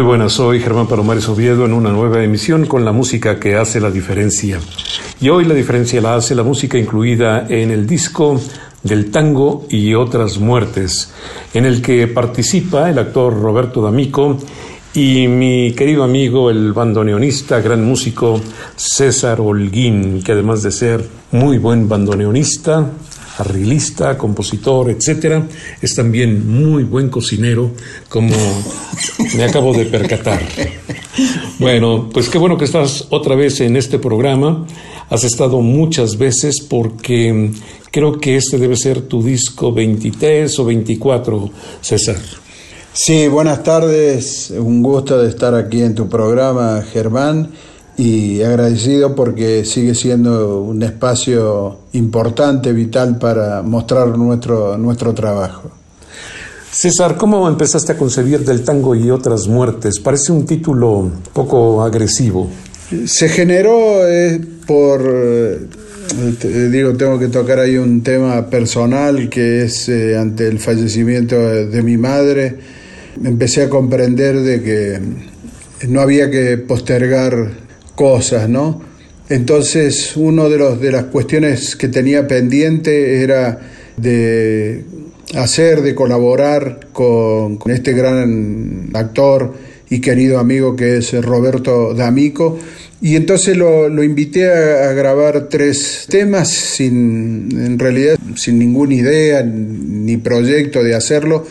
Muy buenas, soy Germán Palomares Oviedo en una nueva emisión con la música que hace la diferencia. Y hoy la diferencia la hace la música incluida en el disco del tango y otras muertes, en el que participa el actor Roberto D'Amico y mi querido amigo, el bandoneonista, gran músico César Holguín, que además de ser muy buen bandoneonista, arreglista, compositor, etcétera, es también muy buen cocinero, como me acabo de percatar. Bueno, pues qué bueno que estás otra vez en este programa. Has estado muchas veces porque creo que este debe ser tu disco 23 o 24, César. Sí, buenas tardes. Un gusto de estar aquí en tu programa, Germán y agradecido porque sigue siendo un espacio importante, vital para mostrar nuestro, nuestro trabajo. César, ¿cómo empezaste a concebir del tango y otras muertes? Parece un título poco agresivo. Se generó eh, por, eh, digo, tengo que tocar ahí un tema personal que es eh, ante el fallecimiento de mi madre. Empecé a comprender de que no había que postergar cosas, ¿no? Entonces, una de, los, de las cuestiones que tenía pendiente era de hacer, de colaborar con, este gran actor y querido amigo que es Roberto D'Amico. Y entonces lo, lo invité a, a, grabar tres temas sin, en realidad, sin ninguna idea ni proyecto de hacerlo,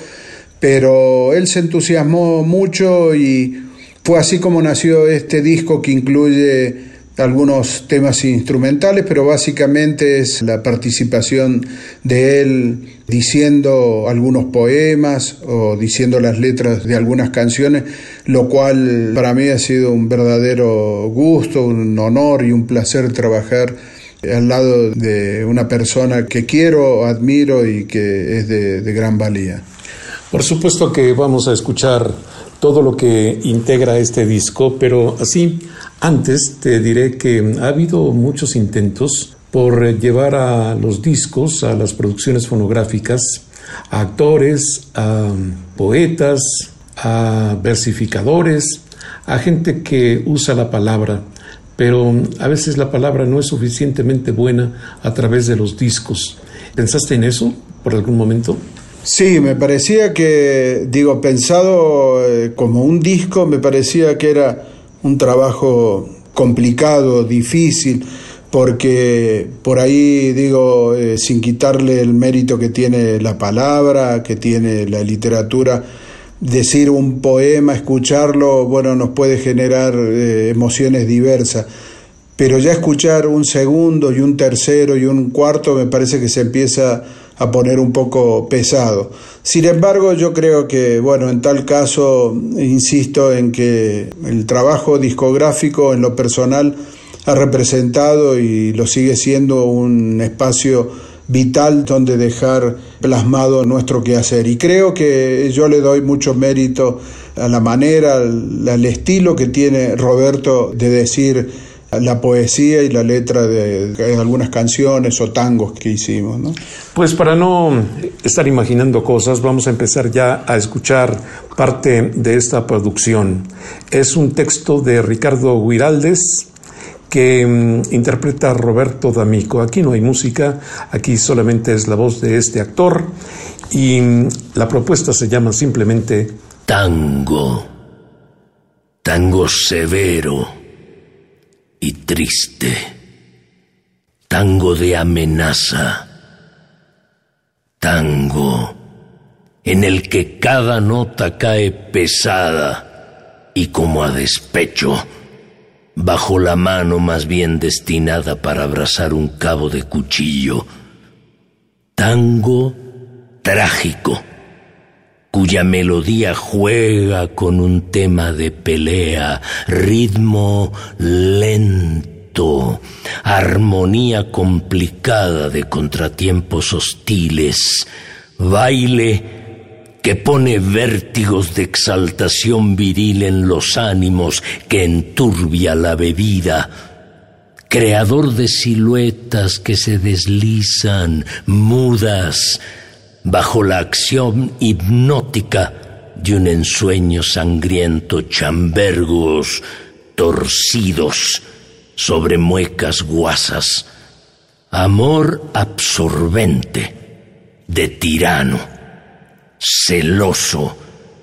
pero él se entusiasmó mucho y fue así como nació este disco que incluye algunos temas instrumentales, pero básicamente es la participación de él diciendo algunos poemas o diciendo las letras de algunas canciones, lo cual para mí ha sido un verdadero gusto, un honor y un placer trabajar al lado de una persona que quiero, admiro y que es de, de gran valía. Por supuesto que vamos a escuchar todo lo que integra este disco, pero así, antes te diré que ha habido muchos intentos por llevar a los discos, a las producciones fonográficas, a actores, a poetas, a versificadores, a gente que usa la palabra, pero a veces la palabra no es suficientemente buena a través de los discos. ¿Pensaste en eso por algún momento? Sí, me parecía que, digo, pensado eh, como un disco, me parecía que era un trabajo complicado, difícil, porque por ahí, digo, eh, sin quitarle el mérito que tiene la palabra, que tiene la literatura, decir un poema, escucharlo, bueno, nos puede generar eh, emociones diversas. Pero ya escuchar un segundo y un tercero y un cuarto me parece que se empieza a poner un poco pesado. Sin embargo, yo creo que, bueno, en tal caso, insisto en que el trabajo discográfico en lo personal ha representado y lo sigue siendo un espacio vital donde dejar plasmado nuestro quehacer. Y creo que yo le doy mucho mérito a la manera, al, estilo que tiene Roberto de decir la poesía y la letra de, algunas canciones o tangos que hicimos. ¿no? Pues para no estar imaginando cosas, vamos a empezar ya a escuchar parte de esta producción. Es un texto de Ricardo Guiraldes que mm, interpreta Roberto D'Amico. Aquí no hay música, aquí solamente es la voz de este actor y mm, la propuesta se llama simplemente Tango, tango severo y triste, tango de amenaza, tango en el que cada nota cae pesada y como a despecho, bajo la mano más bien destinada para abrazar un cabo de cuchillo. Tango trágico, cuya melodía juega con un tema de pelea, ritmo lento, armonía complicada de contratiempos hostiles, baile que pone vértigos de exaltación viril en los ánimos que enturbia la bebida, creador de siluetas que se deslizan, mudas, bajo la acción hipnótica de un ensueño sangriento, chambergos torcidos sobre muecas guasas, amor absorbente de tirano celoso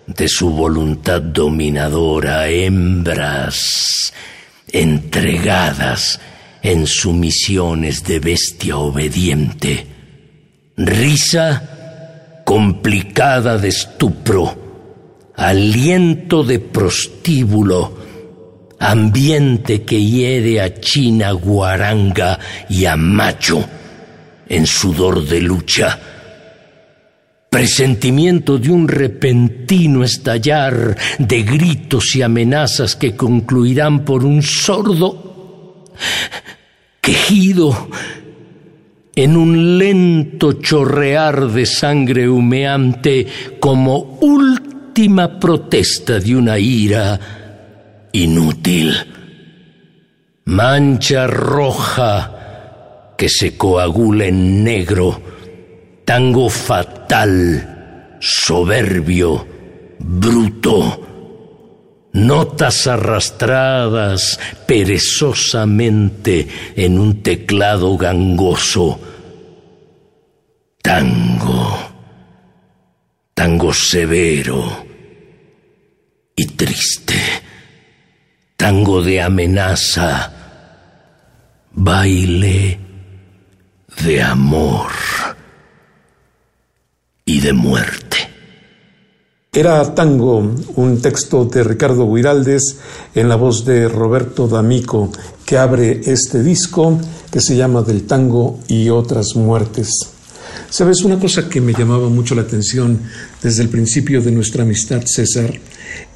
de su voluntad dominadora, hembras entregadas en sumisiones de bestia obediente, risa complicada de estupro, aliento de prostíbulo, ambiente que hiere a China guaranga y a macho en sudor de lucha, presentimiento de un repentino estallar de gritos y amenazas que concluirán por un sordo quejido en un lento chorrear de sangre humeante como última protesta de una ira inútil. Mancha roja que se coagula en negro tango fatal, soberbio, bruto, notas arrastradas perezosamente en un teclado gangoso, tango, tango severo y triste, tango de amenaza, baile de amor y de muerte. Era Tango, un texto de Ricardo Guiraldes en la voz de Roberto D'Amico, que abre este disco que se llama Del Tango y otras muertes. Sabes, una cosa que me llamaba mucho la atención desde el principio de nuestra amistad, César,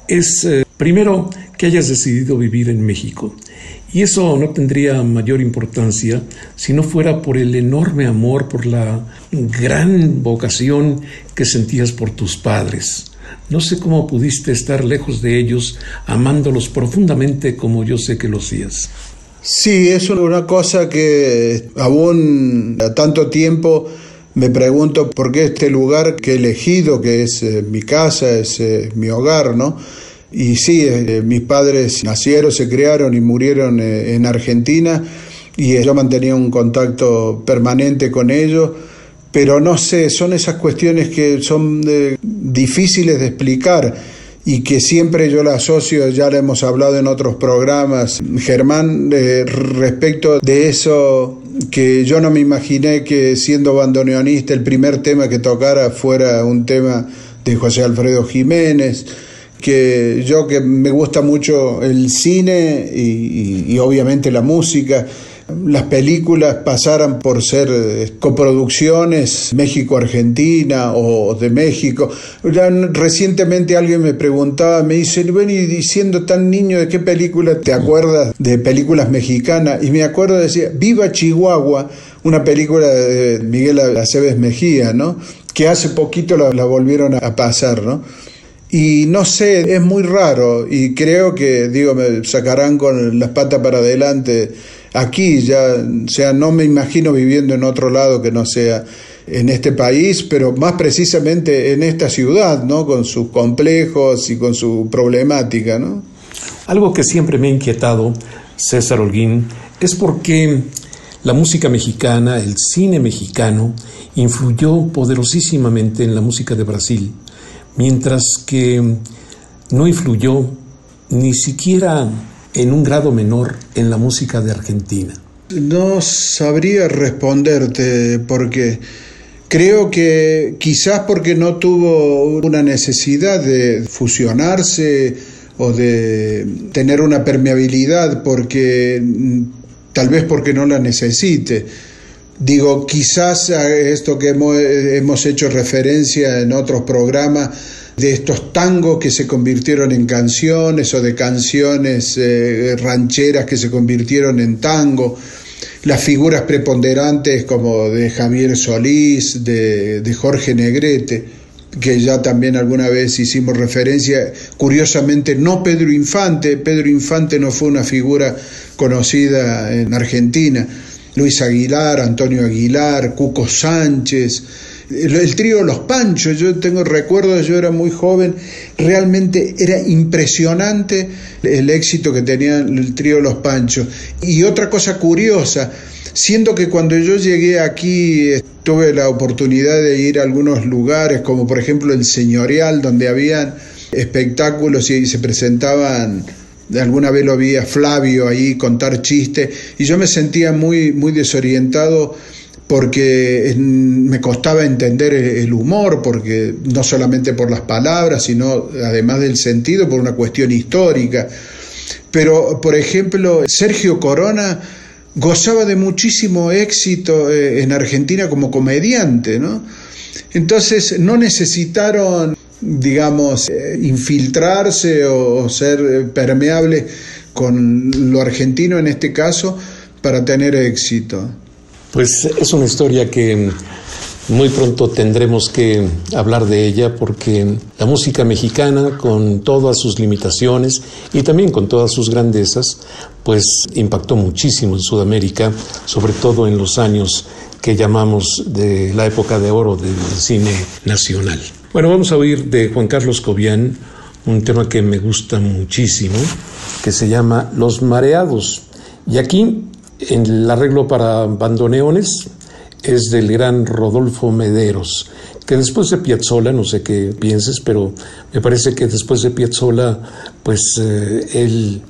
es eh, primero que hayas decidido vivir en México y eso no tendría mayor importancia si no fuera por el enorme amor, por la gran vocación que sentías por tus padres. No sé cómo pudiste estar lejos de ellos, amándolos profundamente como yo sé que lo hacías. Sí, es una cosa que aún a tanto tiempo me pregunto por qué este lugar que he elegido, que es eh, mi casa, es eh, mi hogar, ¿no? Y sí, eh, mis padres nacieron, se criaron y murieron eh, en Argentina y yo mantenía un contacto permanente con ellos, pero no sé, son esas cuestiones que son eh, difíciles de explicar y que siempre yo la asocio, ya lo hemos hablado en otros programas, Germán, respecto de eso que yo no me imaginé que siendo bandoneonista el primer tema que tocara fuera un tema de José Alfredo Jiménez, que yo que me gusta mucho el cine y, obviamente la música, las películas pasaran por ser eh, coproducciones México-Argentina o de México. recientemente alguien me preguntaba, me dice, ven y diciendo tan niño, ¿de qué película te acuerdas de películas mexicanas? Y me acuerdo, decía, Viva Chihuahua, una película de Miguel Aceves Mejía, ¿no? Que hace poquito la, la volvieron a pasar, ¿no? Y no sé, es muy raro y creo que, digo, me sacarán con las patas para adelante aquí, ya, o sea, no me imagino viviendo en otro lado que no sea en este país, pero más precisamente en esta ciudad, ¿no? Con sus complejos y con su problemática, ¿no? Algo que siempre me ha inquietado César Holguín, es porque la música mexicana, el cine mexicano, influyó poderosísimamente en la música de Brasil, mientras que no influyó ni siquiera en un grado menor en la música de Argentina. No sabría responderte porque creo que quizás porque no tuvo una necesidad de fusionarse o de tener una permeabilidad porque tal vez porque no la necesite. Digo, quizás a esto que hemos, hecho referencia en otros programas, de estos tangos que se convirtieron en canciones o de canciones eh, rancheras que se convirtieron en tango, las figuras preponderantes como de Javier Solís, de, de Jorge Negrete, que ya también alguna vez hicimos referencia, curiosamente no Pedro Infante, Pedro Infante no fue una figura conocida en Argentina, Luis Aguilar, Antonio Aguilar, Cuco Sánchez, el, trío Los Panchos, yo tengo recuerdos, yo era muy joven, realmente era impresionante el éxito que tenía el trío Los Panchos. Y otra cosa curiosa, siendo que cuando yo llegué aquí tuve la oportunidad de ir a algunos lugares, como por ejemplo el Señorial, donde habían espectáculos y se presentaban alguna vez lo vi a Flavio ahí contar chistes y yo me sentía muy, muy desorientado porque me costaba entender el humor, porque no solamente por las palabras, sino además del sentido, por una cuestión histórica. Pero, por ejemplo, Sergio Corona gozaba de muchísimo éxito eh, en Argentina como comediante, ¿no? Entonces no necesitaron digamos, eh, infiltrarse o, ser eh, permeable con lo argentino en este caso para tener éxito. Pues es una historia que muy pronto tendremos que hablar de ella porque la música mexicana, con todas sus limitaciones y también con todas sus grandezas, pues impactó muchísimo en Sudamérica, sobre todo en los años que llamamos de la época de oro del cine nacional. Bueno, vamos a oír de Juan Carlos Cobian un tema que me gusta muchísimo, que se llama Los Mareados. Y aquí, en el arreglo para bandoneones, es del gran Rodolfo Mederos, que después de Piazzolla, no sé qué pienses, pero me parece que después de Piazzolla, pues eh, él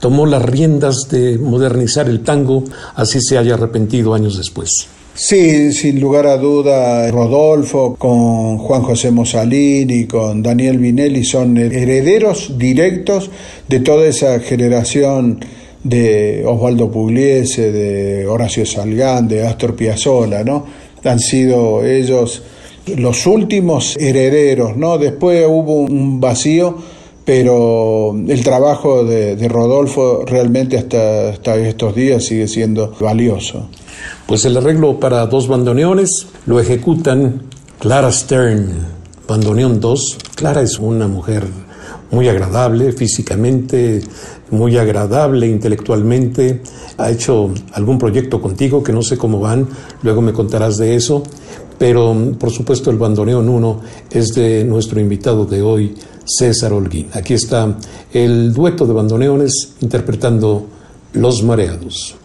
tomó las riendas de modernizar el tango, así se haya arrepentido años después. Sí, sin lugar a duda, Rodolfo con Juan José Mosalini, con Daniel Vinelli son herederos directos de toda esa generación de Osvaldo Pugliese, de Horacio Salgán, de Astor Piazzolla, ¿no? Han sido ellos los últimos herederos, ¿no? Después hubo un vacío, pero el trabajo de, Rodolfo realmente hasta, hasta estos días sigue siendo valioso. Pues el arreglo para dos bandoneones lo ejecutan Clara Stern, bandoneón 2. Clara es una mujer muy agradable físicamente, muy agradable intelectualmente. Ha hecho algún proyecto contigo que no sé cómo van, luego me contarás de eso. Pero por supuesto el bandoneón 1 es de nuestro invitado de hoy, César Holguín. Aquí está el dueto de bandoneones interpretando Los Mareados.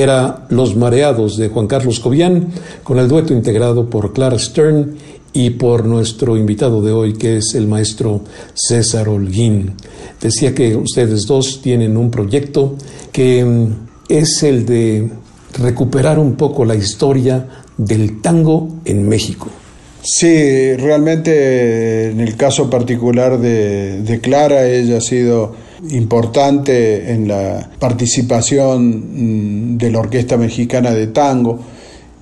Era Los Mareados de Juan Carlos Cobian, con el dueto integrado por Clara Stern y por nuestro invitado de hoy, que es el maestro César Holguín. Decía que ustedes dos tienen un proyecto que mm, es el de recuperar un poco la historia del tango en México. Sí, realmente en el caso particular de, de Clara, ella ha sido importante en la participación mm, de la Orquesta Mexicana de Tango.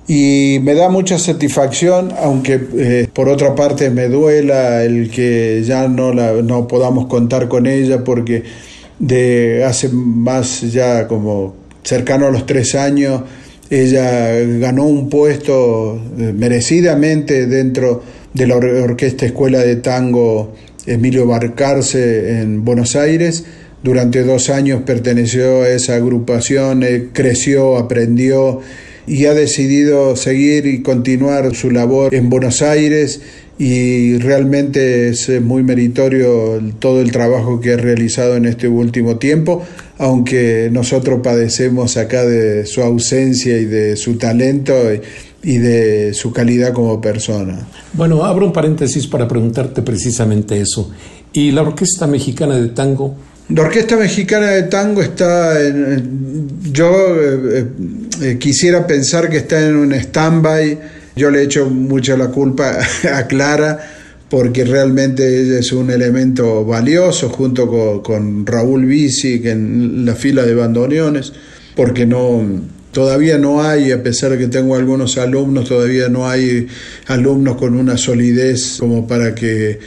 Y me da mucha satisfacción, aunque eh, por otra parte me duela el que ya no, la, no podamos contar con ella porque de hace más ya como cercano a los tres años ella ganó un puesto eh, merecidamente dentro de la Orquesta Escuela de Tango Emilio Barcarce en Buenos Aires. Durante dos años perteneció a esa agrupación, eh, creció, aprendió y ha decidido seguir y continuar su labor en Buenos Aires y realmente es eh, muy meritorio todo el trabajo que ha realizado en este último tiempo, aunque nosotros padecemos acá de su ausencia y de su talento y de su calidad como persona. Bueno, abro un paréntesis para preguntarte precisamente eso. ¿Y la Orquesta Mexicana de Tango? La Orquesta Mexicana de Tango está en... Yo eh, eh, quisiera pensar que está en un stand-by. Yo le echo mucha la culpa a Clara porque realmente ella es un elemento valioso junto con, con Raúl Bici en la fila de bandoneones, porque no Todavía no hay, a pesar de que tengo algunos alumnos, todavía no hay alumnos con una solidez como para que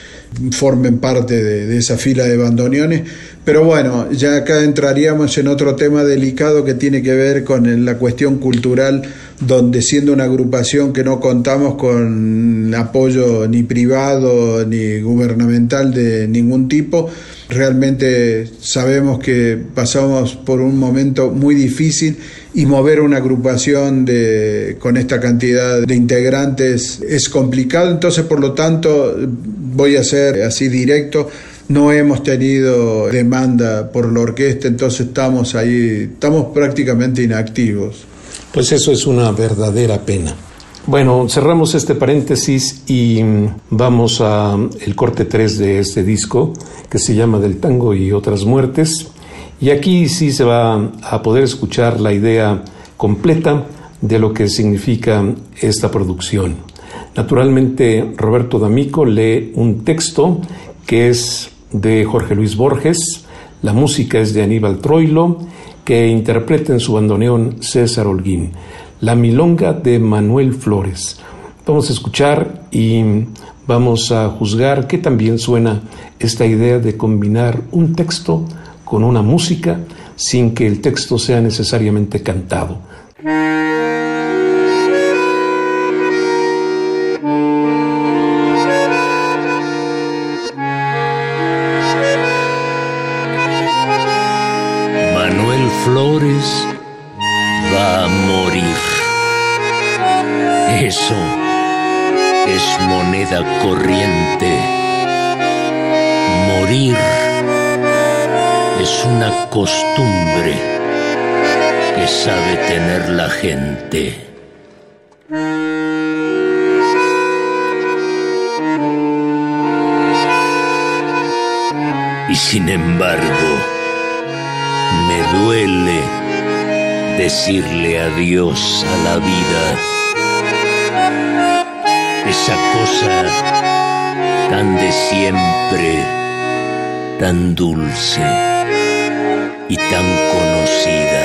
formen parte de, esa fila de bandoneones. Pero bueno, ya acá entraríamos en otro tema delicado que tiene que ver con la cuestión cultural, donde siendo una agrupación que no contamos con apoyo ni privado ni gubernamental de ningún tipo, realmente sabemos que pasamos por un momento muy difícil y mover una agrupación de, con esta cantidad de integrantes es complicado, entonces por lo tanto voy a ser así directo, no hemos tenido demanda por la orquesta, entonces estamos ahí, estamos prácticamente inactivos. Pues eso es una verdadera pena. Bueno, cerramos este paréntesis y vamos a el corte 3 de este disco que se llama Del tango y otras muertes Y aquí sí se va a poder escuchar la idea completa de lo que significa esta producción. Naturalmente, Roberto D'Amico lee un texto que es de Jorge Luis Borges, la música es de Aníbal Troilo, que interpreta en su bandoneón César Holguín, la milonga de Manuel Flores. Vamos a escuchar y vamos a juzgar qué también suena esta idea de combinar un texto con una música sin que el texto sea necesariamente cantado. Adiós a la vida. Esa cosa tan de siempre, tan dulce y tan conocida.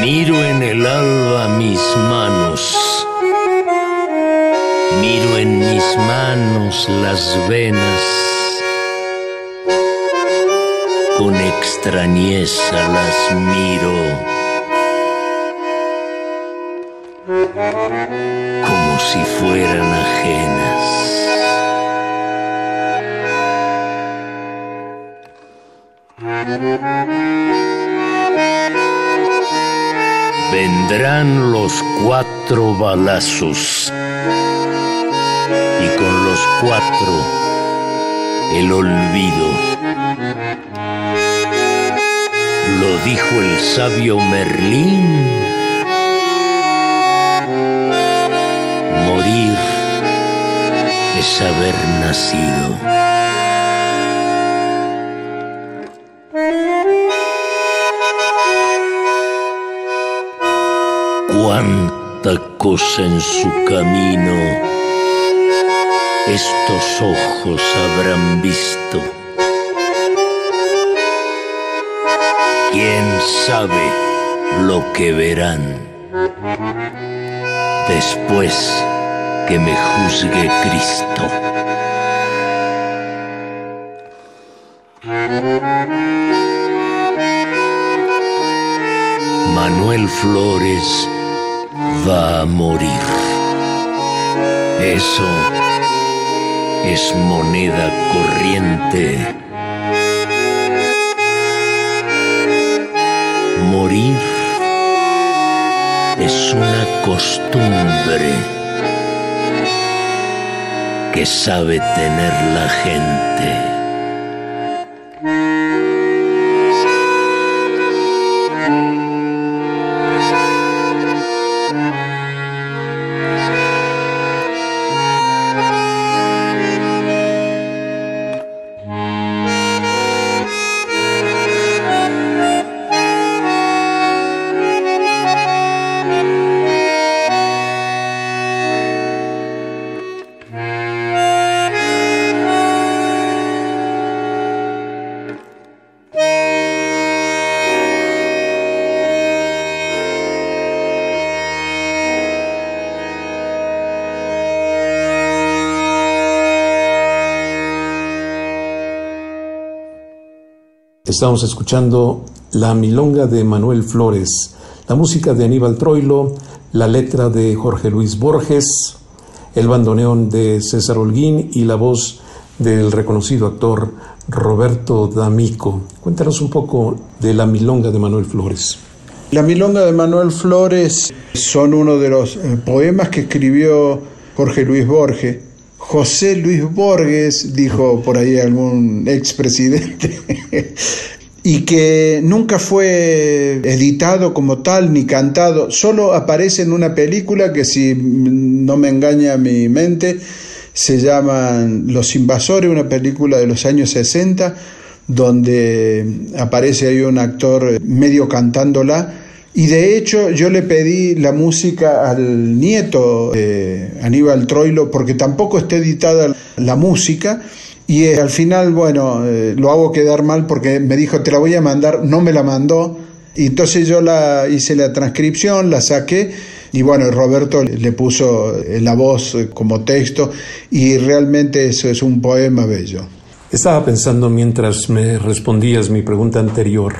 Miro en el alba las venas, con extrañeza las miro, como si fueran ajenas. Vendrán los cuatro balazos los cuatro el olvido. Lo dijo el sabio Merlín. Morir es haber nacido. cuánta cosa en su camino estos ojos habrán visto. ¿Quién sabe lo que verán después que me juzgue Cristo? Manuel Flores va a morir. Eso es moneda corriente. Morir es una costumbre que sabe tener la gente. Estamos escuchando la milonga de Manuel Flores, la música de Aníbal Troilo, la letra de Jorge Luis Borges, el bandoneón de César Holguín y la voz del reconocido actor Roberto D'Amico. Cuéntanos un poco de la milonga de Manuel Flores. La milonga de Manuel Flores son uno de los eh, poemas que escribió Jorge Luis Borges. José Luis Borges, dijo por ahí algún expresidente, y que nunca fue editado como tal ni cantado, solo aparece en una película que si no me engaña mi mente se llama Los Invasores, una película de los años 60 donde aparece ahí un actor medio cantándola y de hecho yo le pedí la música al nieto de Aníbal Troilo porque tampoco está editada la música y eh, al final, bueno, eh, lo hago quedar mal porque me dijo, te la voy a mandar, no me la mandó. Y entonces yo la hice la transcripción, la saqué y bueno, Roberto le puso eh, la voz como texto y realmente eso es un poema bello. Estaba pensando mientras me respondías mi pregunta anterior,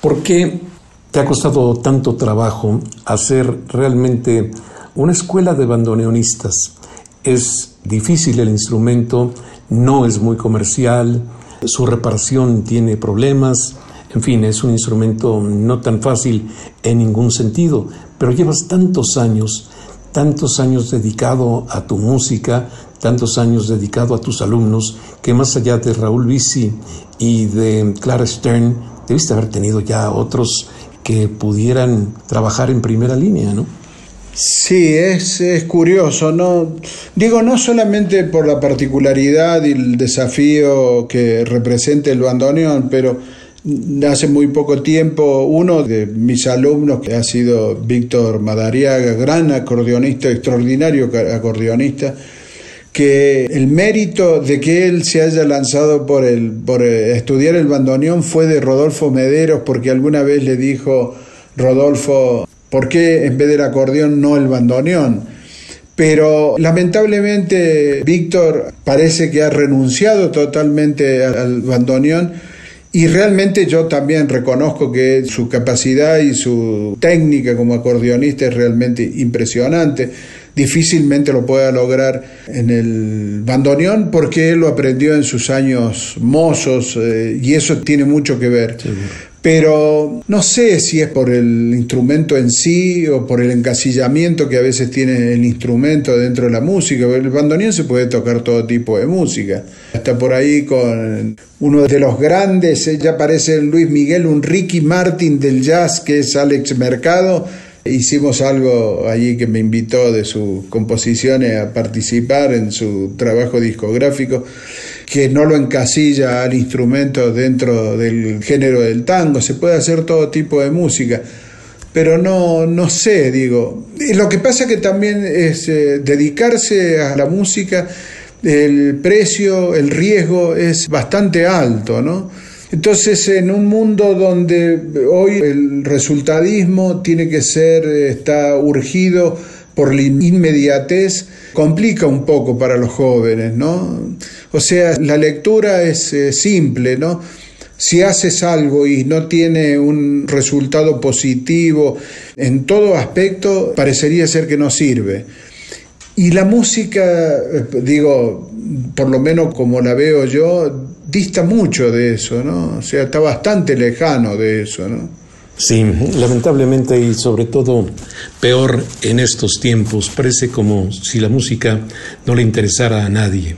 ¿por qué te ha costado tanto trabajo hacer realmente una escuela de bandoneonistas? Es difícil el instrumento, no es muy comercial, su reparación tiene problemas, en fin, es un instrumento no tan fácil en ningún sentido, pero llevas tantos años, tantos años dedicado a tu música, tantos años dedicado a tus alumnos, que más allá de Raúl Bici y de Clara Stern, debiste haber tenido ya otros que pudieran trabajar en primera línea, ¿no? Sí, es, es, curioso, ¿no? Digo, no solamente por la particularidad y el desafío que representa el bandoneón, pero hace muy poco tiempo uno de mis alumnos, que ha sido Víctor Madariaga, gran acordeonista, extraordinario acordeonista, que el mérito de que él se haya lanzado por, el, por estudiar el bandoneón fue de Rodolfo Mederos, porque alguna vez le dijo Rodolfo, ¿Por qué en vez del acordeón no el bandoneón? Pero lamentablemente Víctor parece que ha renunciado totalmente al bandoneón y realmente yo también reconozco que su capacidad y su técnica como acordeonista es realmente impresionante. Difícilmente lo pueda lograr en el bandoneón porque él lo aprendió en sus años mozos eh, y eso tiene mucho que ver pero no sé si es por el instrumento en sí o por el encasillamiento que a veces tiene el instrumento dentro de la música. El bandoneón se puede tocar todo tipo de música. Hasta por ahí con uno de los grandes, eh, ya parece Luis Miguel, un Ricky Martin del jazz que es Alex Mercado. Hicimos algo allí que me invitó de sus composiciones a participar en su trabajo discográfico que no lo encasilla al instrumento dentro del género del tango, se puede hacer todo tipo de música, pero no, no sé, digo. Lo que pasa que también es eh, dedicarse a la música, el precio, el riesgo es bastante alto, ¿no? Entonces, en un mundo donde hoy el resultadismo tiene que ser, está urgido por la inmediatez, complica un poco para los jóvenes, ¿no? O sea, la lectura es simple, ¿no? Si haces algo y no tiene un resultado positivo en todo aspecto, parecería ser que no sirve. Y la música, eh, digo, por lo menos como la veo yo, dista mucho de eso, ¿no? O sea, está bastante lejano de eso, ¿no? Sí, lamentablemente y sobre todo peor en estos tiempos, parece como si la música no le interesara a nadie.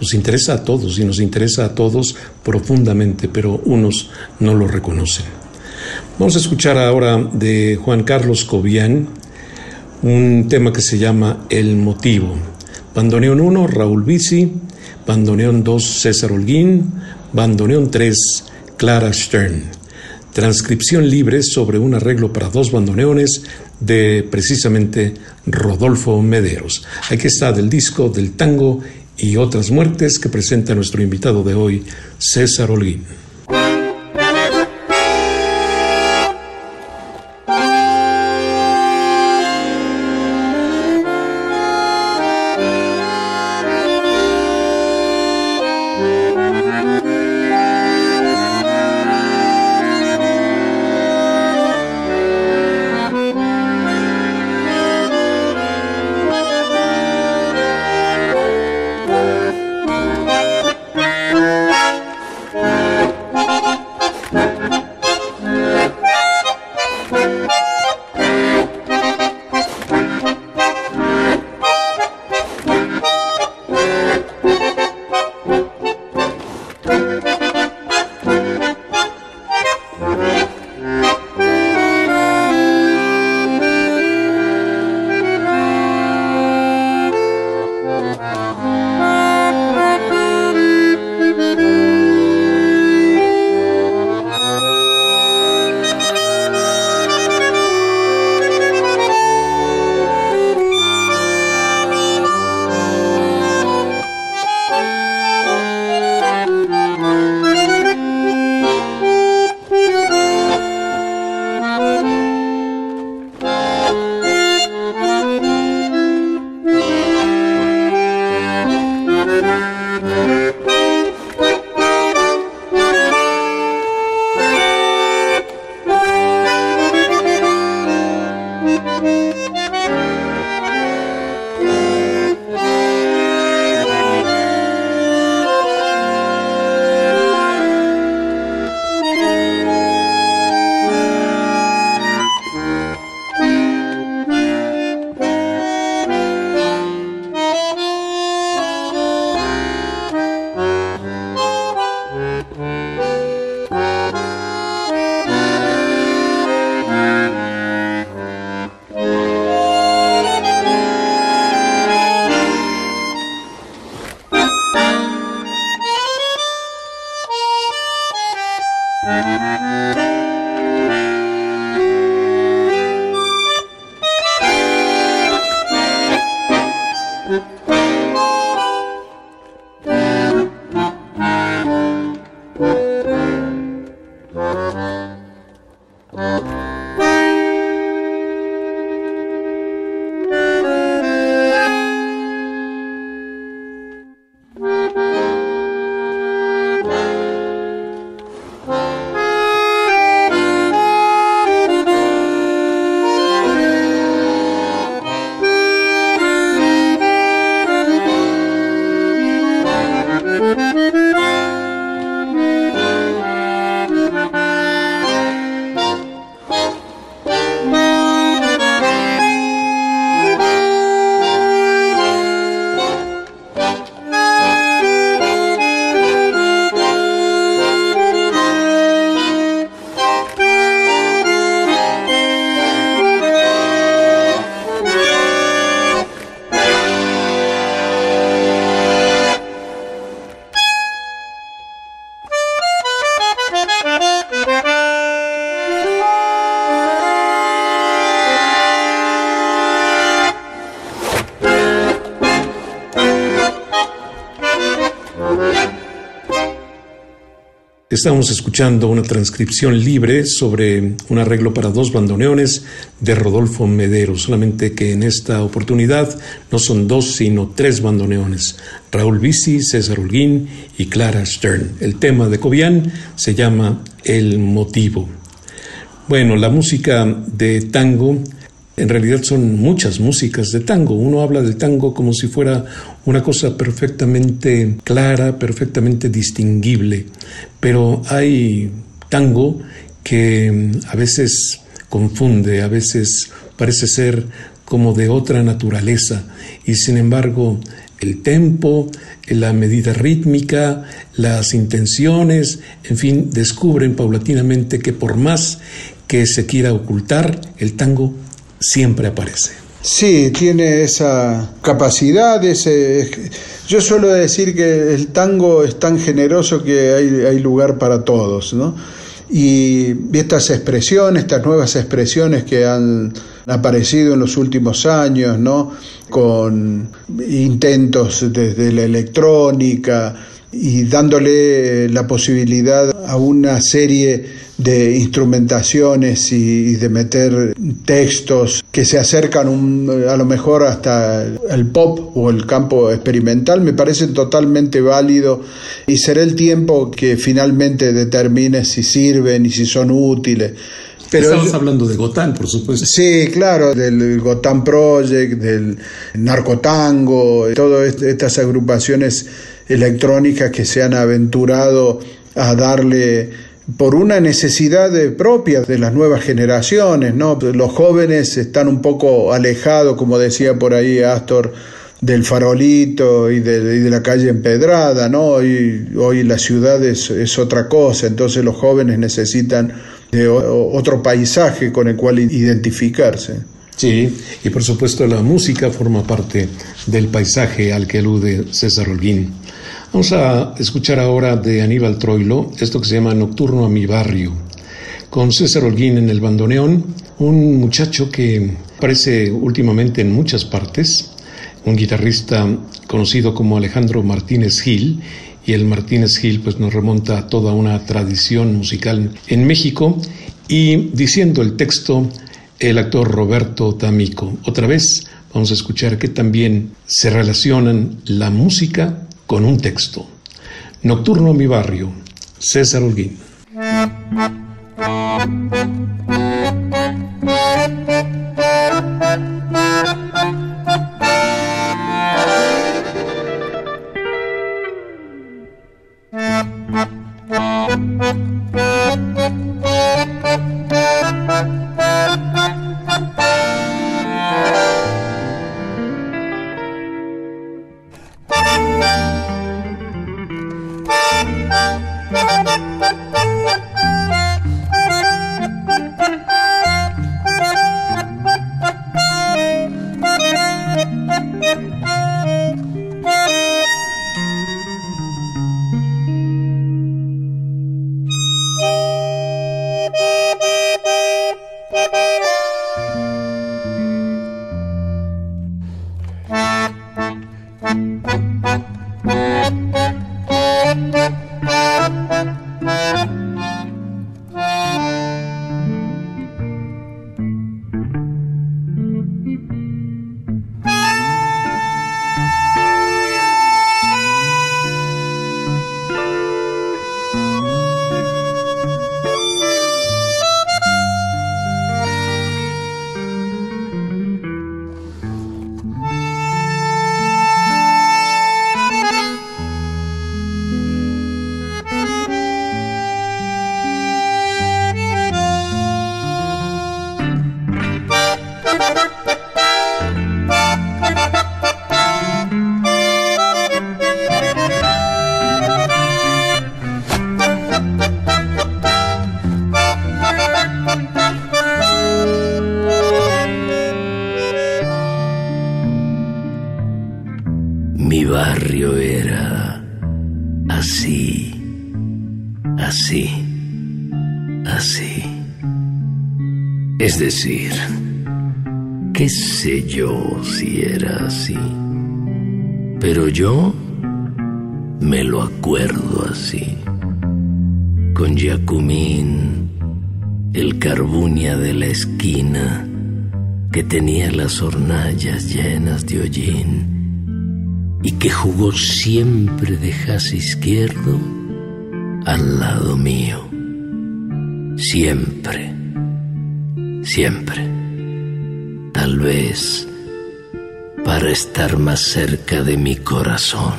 Nos interesa a todos y nos interesa a todos profundamente, pero unos no lo reconocen. Vamos a escuchar ahora de Juan Carlos Cobian un tema que se llama El Motivo. Bandoneón 1, Raúl Bici, Bandoneón 2, César Holguín, Bandoneón 3, Clara Stern transcripción libre sobre un arreglo para dos bandoneones de precisamente Rodolfo Mederos. Aquí está del disco del tango y otras muertes que presenta nuestro invitado de hoy, César Holguín. Estamos escuchando una transcripción libre sobre un arreglo para dos bandoneones de Rodolfo Medero, solamente que en esta oportunidad no son dos, sino tres bandoneones. Raúl Bici, César Holguín y Clara Stern. El tema de Cobian se llama El motivo. Bueno, la música de tango en realidad son muchas músicas de tango. Uno habla del tango como si fuera una cosa perfectamente clara, perfectamente distinguible, pero hay tango que mm, a veces confunde, a veces parece ser como de otra naturaleza y sin embargo el tempo, la medida rítmica, las intenciones, en fin, descubren paulatinamente que por más que se quiera ocultar, el tango siempre aparece. Sí, tiene esa capacidad, ese... Yo suelo decir que el tango es tan generoso que hay, lugar para todos, ¿no? Y estas expresiones, estas nuevas expresiones que han aparecido en los últimos años, ¿no? Con intentos desde la electrónica y dándole la posibilidad a una serie de instrumentaciones y, de meter textos que se acercan a lo mejor hasta el pop o el campo experimental, me parecen totalmente válido y será el tiempo que finalmente determine si sirven y si son útiles. Pero Estamos hablando de Gotán, por supuesto. Sí, claro, del Gotán Project, del Narcotango, todas estas agrupaciones electrónicas que se han aventurado a darle por una necesidad propia de las nuevas generaciones, ¿no? Los jóvenes están un poco alejados, como decía por ahí Astor, del farolito y de, la calle empedrada, ¿no? Hoy, la ciudad es, es, otra cosa, entonces los jóvenes necesitan de otro paisaje con el cual identificarse. Sí, y por supuesto la música forma parte del paisaje al que alude César Holguín. Vamos a escuchar ahora de Aníbal Troilo esto que se llama Nocturno a mi barrio, con César Holguín en el bandoneón, un muchacho que aparece últimamente en muchas partes, un guitarrista conocido como Alejandro Martínez Gil, y el Martínez Gil pues nos remonta a toda una tradición musical en México, y diciendo el texto el actor Roberto D'Amico. Otra vez vamos a escuchar que también se relacionan la música con un texto. Nocturno a mi barrio, César Holguín. Qué sé yo si era así, pero yo me lo acuerdo así. con Jacumín, el carbuña de la esquina que tenía las hornallas llenas de hollín y que jugó siempre de jaz izquierdo al lado mío. Siempre, siempre. Tal vez para estar más cerca de mi corazón.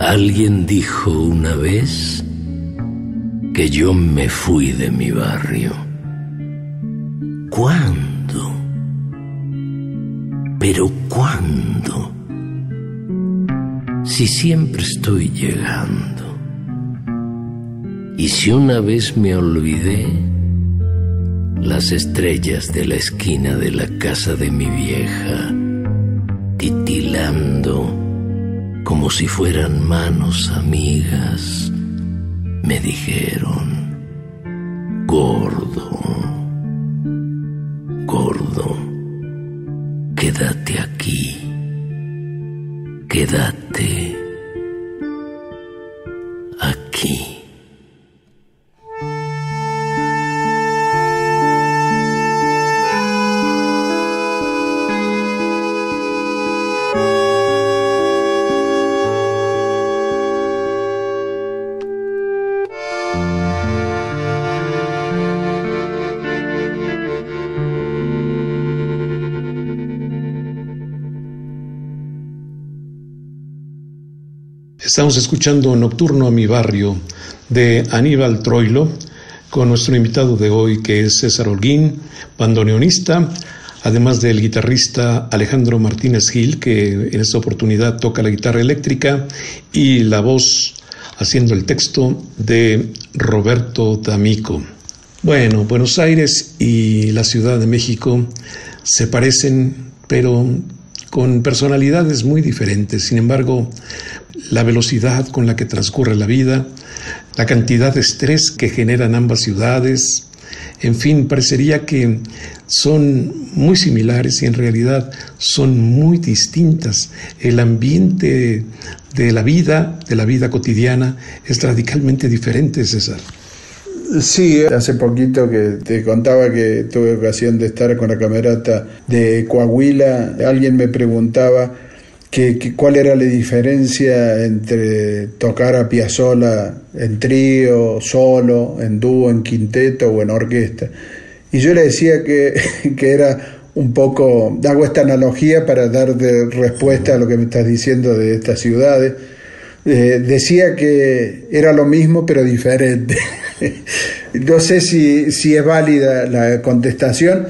Alguien dijo una vez que yo me fui de mi barrio. ¿Cuándo? ¿Pero Si siempre estoy llegando. Y si una vez me olvidé, las estrellas de la esquina de la casa de mi vieja, titilando como si fueran manos amigas, me dijeron, Estamos escuchando Nocturno a mi barrio de Aníbal Troilo con nuestro invitado de hoy que es César Holguín, bandoneonista, además del guitarrista Alejandro Martínez Gil que en esta oportunidad toca la guitarra eléctrica y la voz haciendo el texto de Roberto D'Amico. Bueno, Buenos Aires y la Ciudad de México se parecen, pero con personalidades muy diferentes. Sin embargo, la velocidad con la que transcurre la vida, la cantidad de estrés que generan ambas ciudades, en fin, parecería que son muy similares y en realidad son muy distintas. El ambiente de la vida, de la vida cotidiana, es radicalmente diferente, César. Sí, hace poquito que te contaba que tuve ocasión de estar con la camerata de Coahuila, alguien me preguntaba cuál era la diferencia entre tocar a Piazzolla en trío, solo, en dúo, en quinteto o en orquesta. Y yo le decía que, que era un poco, hago esta analogía para dar de respuesta a lo que me estás diciendo de estas ciudades. Eh, decía que era lo mismo pero diferente. no sé si, si es válida la contestación,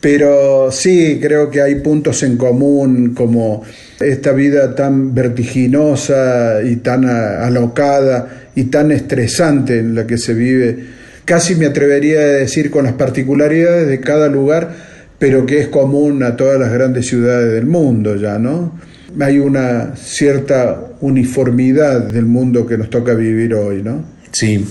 pero sí creo que hay puntos en común como esta vida tan vertiginosa y tan alocada y tan estresante en la que se vive, casi me atrevería a decir con las particularidades de cada lugar, pero que es común a todas las grandes ciudades del mundo ya, ¿no? Hay una cierta uniformidad del mundo que nos toca vivir hoy, ¿no? Sí.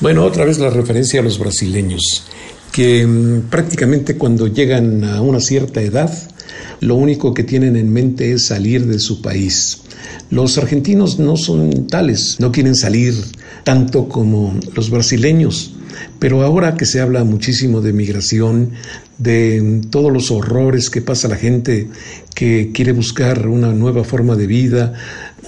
Bueno, otra vez la referencia a los brasileños, que mm, prácticamente cuando llegan a una cierta edad, lo único que tienen en mente es salir de su país. Los argentinos no son tales, no quieren salir tanto como los brasileños, pero ahora que se habla muchísimo de migración, de todos los horrores que pasa la gente que quiere buscar una nueva forma de vida,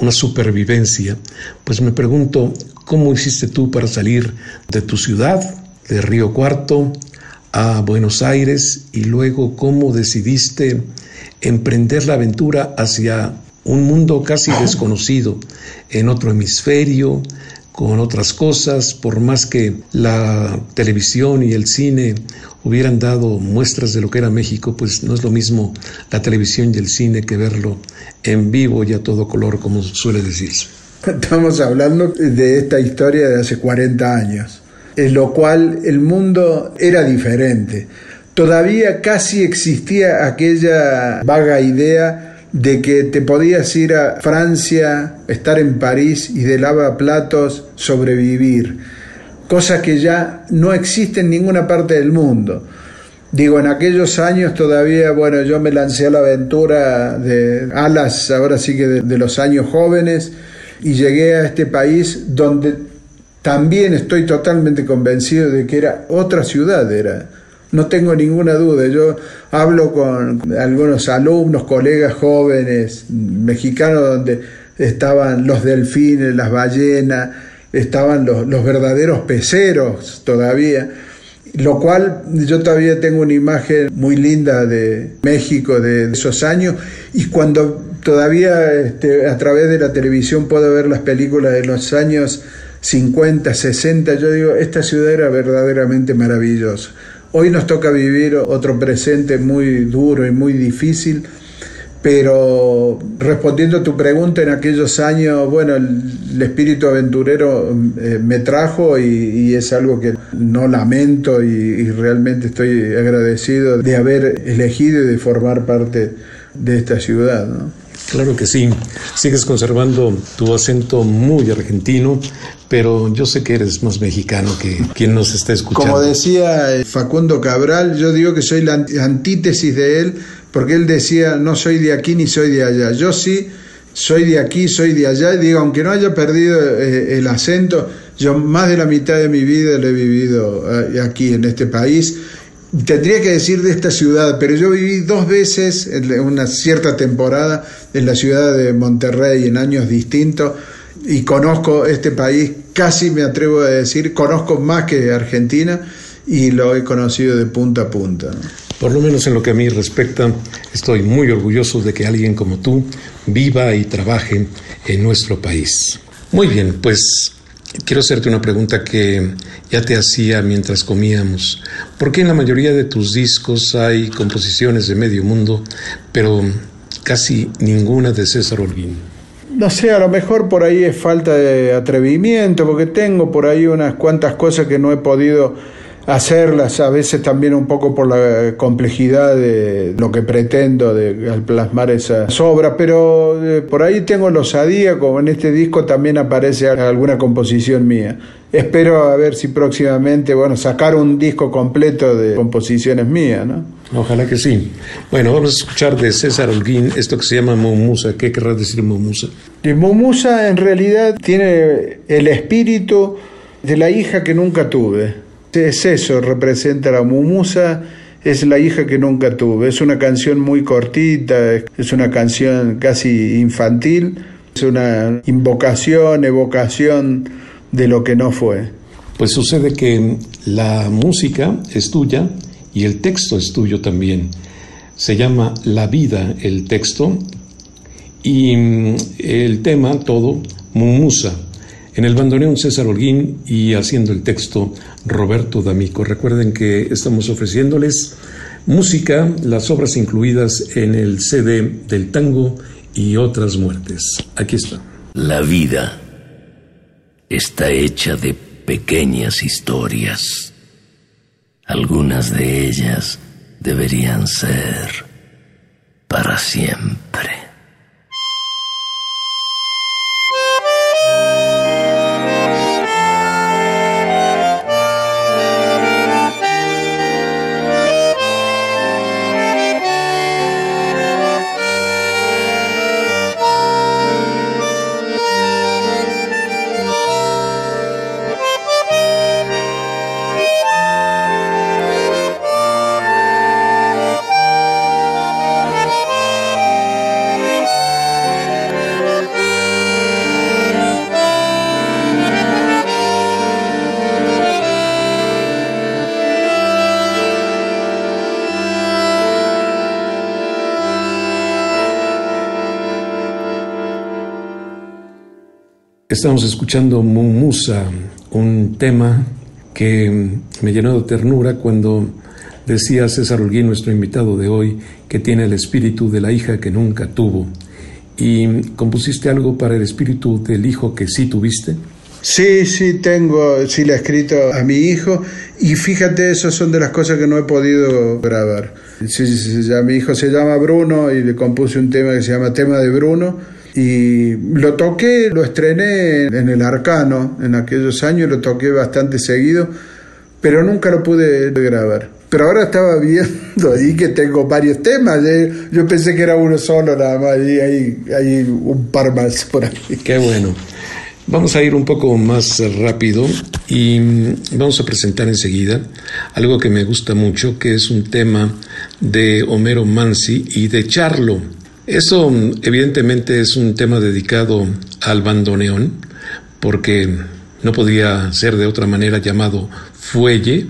una supervivencia, pues me pregunto, ¿cómo hiciste tú para salir de tu ciudad, de Río Cuarto, a Buenos Aires y luego cómo decidiste emprender la aventura hacia un mundo casi desconocido, en otro hemisferio, con otras cosas, por más que la televisión y el cine hubieran dado muestras de lo que era México, pues no es lo mismo la televisión y el cine que verlo en vivo y a todo color, como suele decirse. Estamos hablando de esta historia de hace 40 años, en lo cual el mundo era diferente todavía casi existía aquella vaga idea de que te podías ir a Francia, estar en París y de lavaplatos sobrevivir, cosa que ya no existe en ninguna parte del mundo. Digo, en aquellos años todavía, bueno, yo me lancé a la aventura de alas, ahora sí que de, los años jóvenes, y llegué a este país donde también estoy totalmente convencido de que era otra ciudad, era. No tengo ninguna duda. Yo hablo con algunos alumnos, colegas jóvenes mexicanos, donde estaban los delfines, las ballenas, estaban los, los verdaderos peceros todavía lo cual yo todavía tengo una imagen muy linda de México de esos años y cuando todavía este, a través de la televisión puedo ver las películas de los años 50, 60, yo digo, esta ciudad era verdaderamente maravillosa. Hoy nos toca vivir otro presente muy duro y muy difícil pero respondiendo a tu pregunta, en aquellos años, bueno, el, espíritu aventurero eh, me trajo y, es algo que no lamento y, realmente estoy agradecido de haber elegido y de formar parte de esta ciudad. Claro que sí, sigues conservando tu acento muy argentino, pero yo sé que eres más mexicano que quien nos está escuchando. Como decía Facundo Cabral, yo digo que soy la antítesis de él porque él decía, no soy de aquí ni soy de allá. Yo sí soy de aquí, soy de allá, y digo, aunque no haya perdido eh, el acento, yo más de la mitad de mi vida lo he vivido eh, aquí en este país. Tendría que decir de esta ciudad, pero yo viví dos veces en una cierta temporada en la ciudad de Monterrey en años distintos y conozco este país, casi me atrevo a decir, conozco más que Argentina y lo he conocido de punta a punta. Por lo menos en lo que a mí respecta, estoy muy orgulloso de que alguien como tú viva y trabaje en nuestro país. Muy bien, pues quiero hacerte una pregunta que ya te hacía mientras comíamos. ¿Por qué en la mayoría de tus discos hay composiciones de medio mundo, pero casi ninguna de César Holguín? No sé, a lo mejor por ahí es falta de atrevimiento, porque tengo por ahí unas cuantas cosas que no he podido hacerlas a veces también un poco por la complejidad de lo que pretendo de, al plasmar esas obras, pero eh, por ahí tengo los osadía, como en este disco también aparece alguna composición mía. Espero a ver si próximamente, bueno, sacar un disco completo de composiciones mías, ¿no? Ojalá que sí. Bueno, vamos a escuchar de César Holguín esto que se llama Mumusa. ¿Qué querrá decir Mumusa? Y Mumusa en realidad tiene el espíritu de la hija que nunca tuve es eso, representa la mumusa, es la hija que nunca tuve. Es una canción muy cortita, es una canción casi infantil, es una invocación, evocación de lo que no fue. Pues sucede que la música es tuya y el texto es tuyo también. Se llama La vida el texto y mm, el tema todo, Mumusa. En el bandoneón César Holguín y haciendo el texto Roberto D'Amico. Recuerden que estamos ofreciéndoles música, las obras incluidas en el CD del tango y otras muertes. Aquí está. La vida está hecha de pequeñas historias. Algunas de ellas deberían ser para siempre. Estamos escuchando Mumusa, un tema que me llenó de ternura cuando decía César Holguín, nuestro invitado de hoy, que tiene el espíritu de la hija que nunca tuvo. ¿Y compusiste algo para el espíritu del hijo que sí tuviste? Sí, sí, tengo, sí le he escrito a mi hijo y fíjate, esas son de las cosas que no he podido grabar. Sí, ya, mi hijo se llama Bruno y le compuse un tema que se llama Tema de Bruno y lo toqué, lo estrené en el Arcano en aquellos años, lo toqué bastante seguido, pero nunca lo pude grabar. pero ahora estaba viendo ahí que tengo varios temas. ¿eh? Yo pensé que era uno solo nada más, y hay, un par más por ahí. Qué bueno. Vamos a ir un poco más rápido y vamos a presentar enseguida algo que me gusta mucho, que es un tema de Homero Mansi y de Charlo. Eso evidentemente es un tema dedicado al bandoneón, porque no podía ser de otra manera llamado fuelle,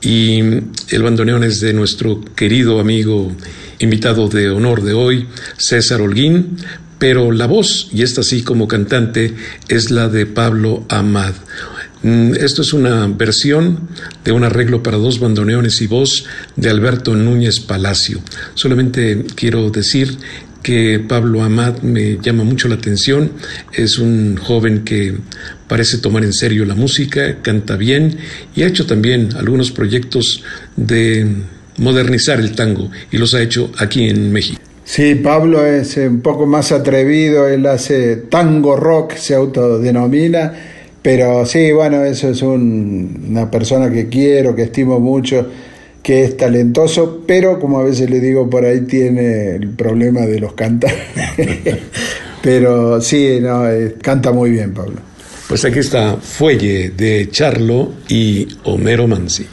y el bandoneón es de nuestro querido amigo invitado de honor de hoy, César Holguín, pero la voz, y esta sí como cantante, es la de Pablo Amad. Mm, esto es una versión de un arreglo para dos bandoneones y voz de Alberto Núñez Palacio. Solamente quiero decir que Pablo Amad me llama mucho la atención. Es un joven que parece tomar en serio la música, canta bien y ha hecho también algunos proyectos de modernizar el tango y los ha hecho aquí en México. Sí, Pablo es un poco más atrevido, él hace tango rock, se autodenomina, pero sí, bueno, eso es una persona que quiero, que estimo mucho que es talentoso, pero como a veces le digo por ahí tiene el problema de los cantantes. pero sí, no, eh, canta muy bien Pablo. Pues aquí está Fuelle de Charlo y Homero Mansi.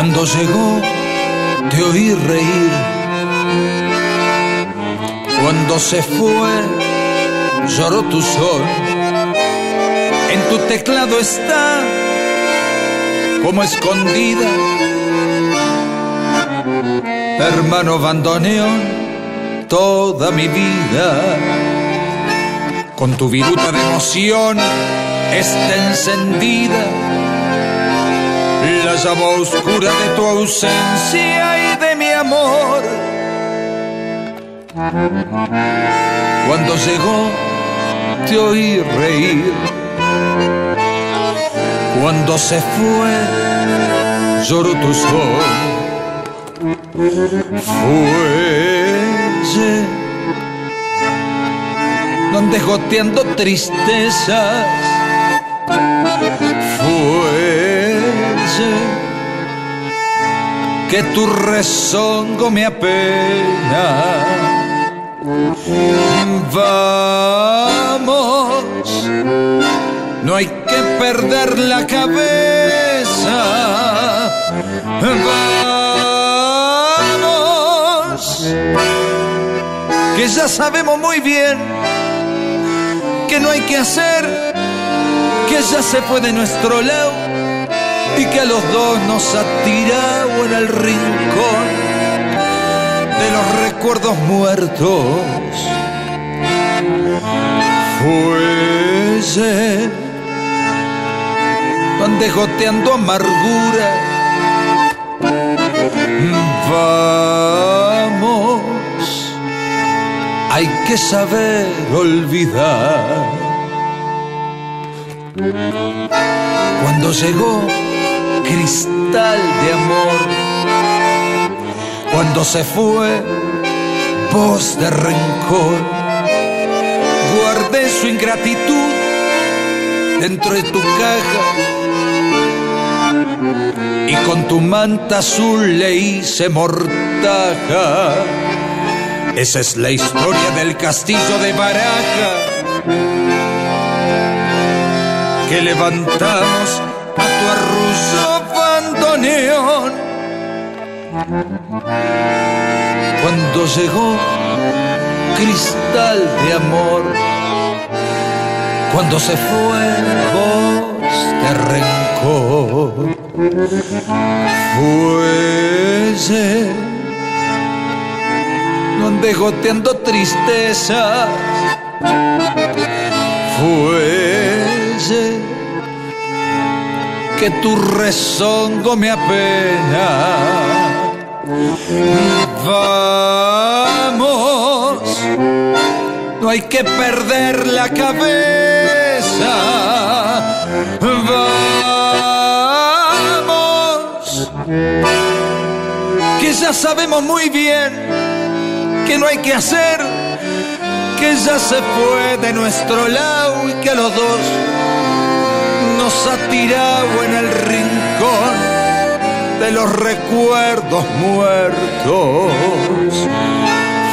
Cuando llegó te oí reír. Cuando se fue lloró tu sol. En tu teclado está como escondida. Hermano bandoneón, toda mi vida. Con tu viruta de emoción está encendida la llama oscura de tu ausencia y de mi amor. Cuando llegó, te oí reír. Cuando se fue, lloró tu sol. Fuelle, donde goteando tristezas. Que tu rezongo me apena. Vamos, no hay que perder la cabeza. Vamos, que ya sabemos muy bien que no hay que hacer, que ya se fue de nuestro lado y que a los dos nos ha tirado en el rincón de los recuerdos muertos. Fuese donde goteando amargura. Vamos, hay que saber olvidar. Cuando llegó cristal de amor. Cuando se fue, voz de rencor, guardé su ingratitud dentro de tu caja y con tu manta azul le hice mortaja. Esa es la historia del castillo de Baraja que levantamos a tu arruzo cuando llegó cristal de amor, cuando se fue voz de rencor, fuese donde goteando tristezas, fuese que tu rezongo me apena. Vamos, no hay que perder la cabeza. Vamos ya sabemos muy bien que no hay que hacer, que ya se fue de nuestro lado y que los dos nos ha tirado en el rincón de los recuerdos muertos.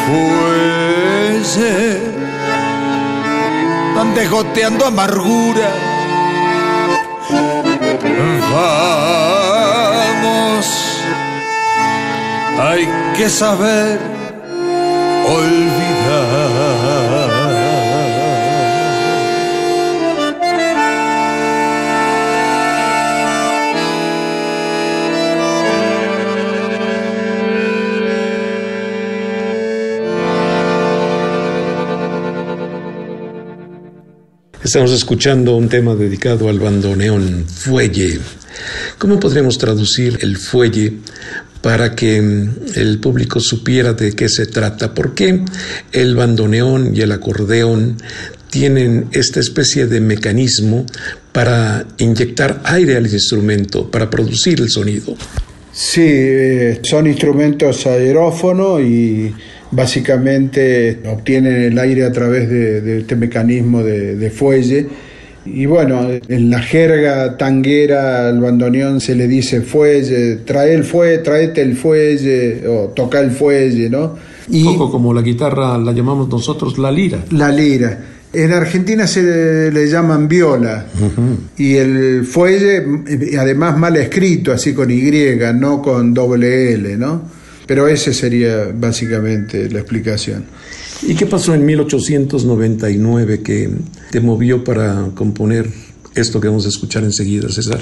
Fuese, van degoteando amargura. Vamos hay que saber olvidar. Estamos escuchando un tema dedicado al bandoneón, fuelle. ¿Cómo podríamos traducir el fuelle para que mm, el público supiera de qué se trata. ¿Por qué el bandoneón y el acordeón tienen esta especie de mecanismo para inyectar aire al instrumento, para producir el sonido? Sí, eh, son instrumentos aerófonos y básicamente obtienen el aire a través de, este mecanismo de fuelle y bueno, en la jerga tanguera al bandoneón se le dice fuelle, trae el fuelle, traete el fuelle o toca el fuelle, ¿no? Un poco como la guitarra la llamamos nosotros la lira. La lira. En Argentina se le, llaman viola y el fuelle, además mal escrito, así con Y, no con doble L, ¿no? Pero esa sería básicamente la explicación. ¿Y qué pasó en 1899 que te movió para componer esto que vamos a escuchar enseguida, César?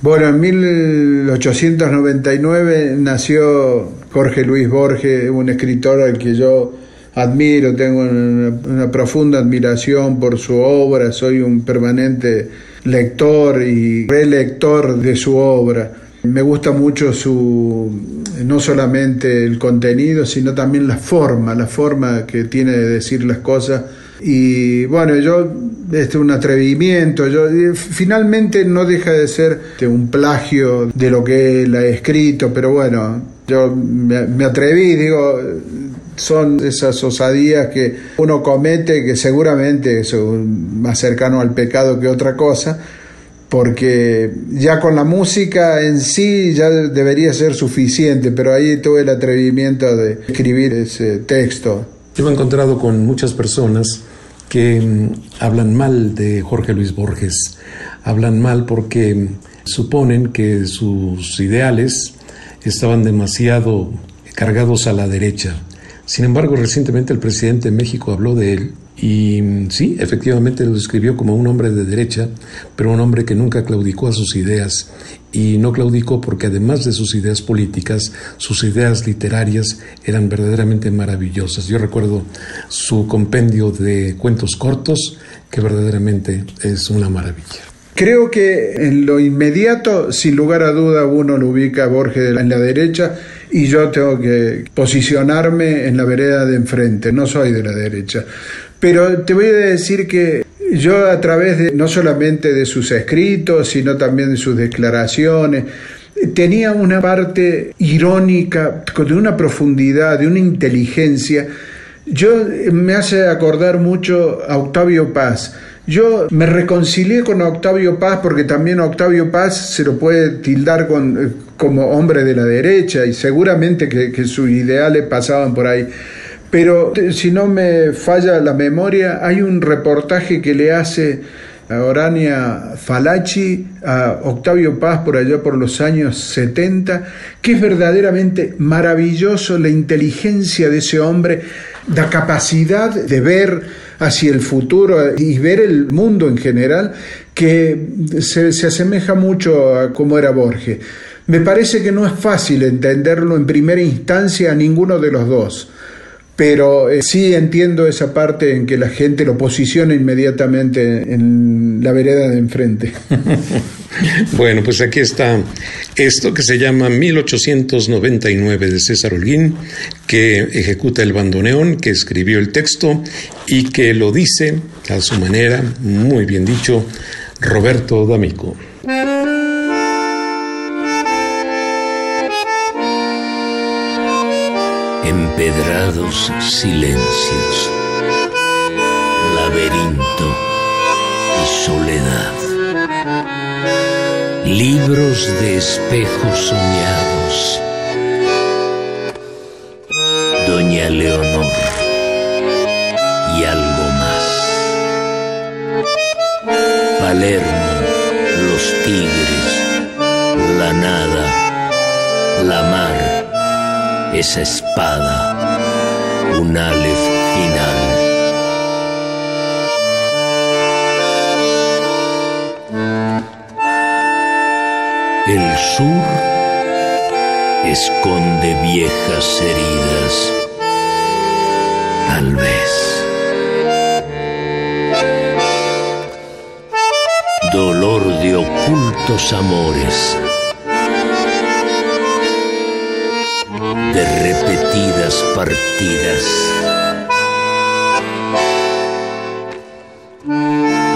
Bueno, en 1899 nació Jorge Luis Borges, un escritor al que yo admiro, tengo una, profunda admiración por su obra, soy un permanente lector y relector de su obra. Me gusta mucho su, no solamente el contenido, sino también la forma, la forma que tiene de decir las cosas. Y bueno, yo, este es un atrevimiento, yo finalmente no deja de ser un plagio de lo que él ha escrito, pero bueno, yo me, me atreví, digo, son esas osadías que uno comete que seguramente son más cercano al pecado que otra cosa, porque ya con la música en sí ya debería ser suficiente, pero ahí tuve el atrevimiento de escribir ese texto. Yo me he encontrado con muchas personas que mm, hablan mal de Jorge Luis Borges, hablan mal porque suponen que sus ideales estaban demasiado cargados a la derecha. Sin embargo, recientemente el presidente de México habló de él y mm, sí, efectivamente lo describió como un hombre de derecha, pero un hombre que nunca claudicó a sus ideas. Y no claudicó porque además de sus ideas políticas, sus ideas literarias eran verdaderamente maravillosas. Yo recuerdo su compendio de cuentos cortos, que verdaderamente es una maravilla. Creo que en lo inmediato, sin lugar a duda, uno lo ubica a Borges en la derecha y yo tengo que posicionarme en la vereda de enfrente, no soy de la derecha. Pero te voy a decir que yo a través de no solamente de sus escritos, sino también de sus declaraciones, tenía una parte irónica, de una profundidad, de una inteligencia. Yo me hace acordar mucho a Octavio Paz. Yo me reconcilié con Octavio Paz porque también Octavio Paz se lo puede tildar con, como hombre de la derecha y seguramente que sus ideales pasaban por ahí. Pero si no me falla la memoria, hay un reportaje que le hace a Orania Falachi, a Octavio Paz por allá por los años 70, que es verdaderamente maravilloso la inteligencia de ese hombre, la capacidad de ver hacia el futuro y ver el mundo en general, que se, se asemeja mucho a cómo era Borges. Me parece que no es fácil entenderlo en primera instancia a ninguno de los dos pero eh, sí entiendo esa parte en que la gente lo posiciona inmediatamente en la vereda de enfrente. bueno, pues aquí está esto que se llama 1899 de César Holguín, que ejecuta el bandoneón, que escribió el texto y que lo dice a su manera, muy bien dicho, Roberto D'Amico. Empedrados silencios, laberinto y soledad, libros de espejos soñados, Doña Leonor y algo más, Palermo, los tigres, la nada, la mar esa espada, un alef final. El sur esconde viejas heridas, tal vez. Dolor de ocultos amores partidas.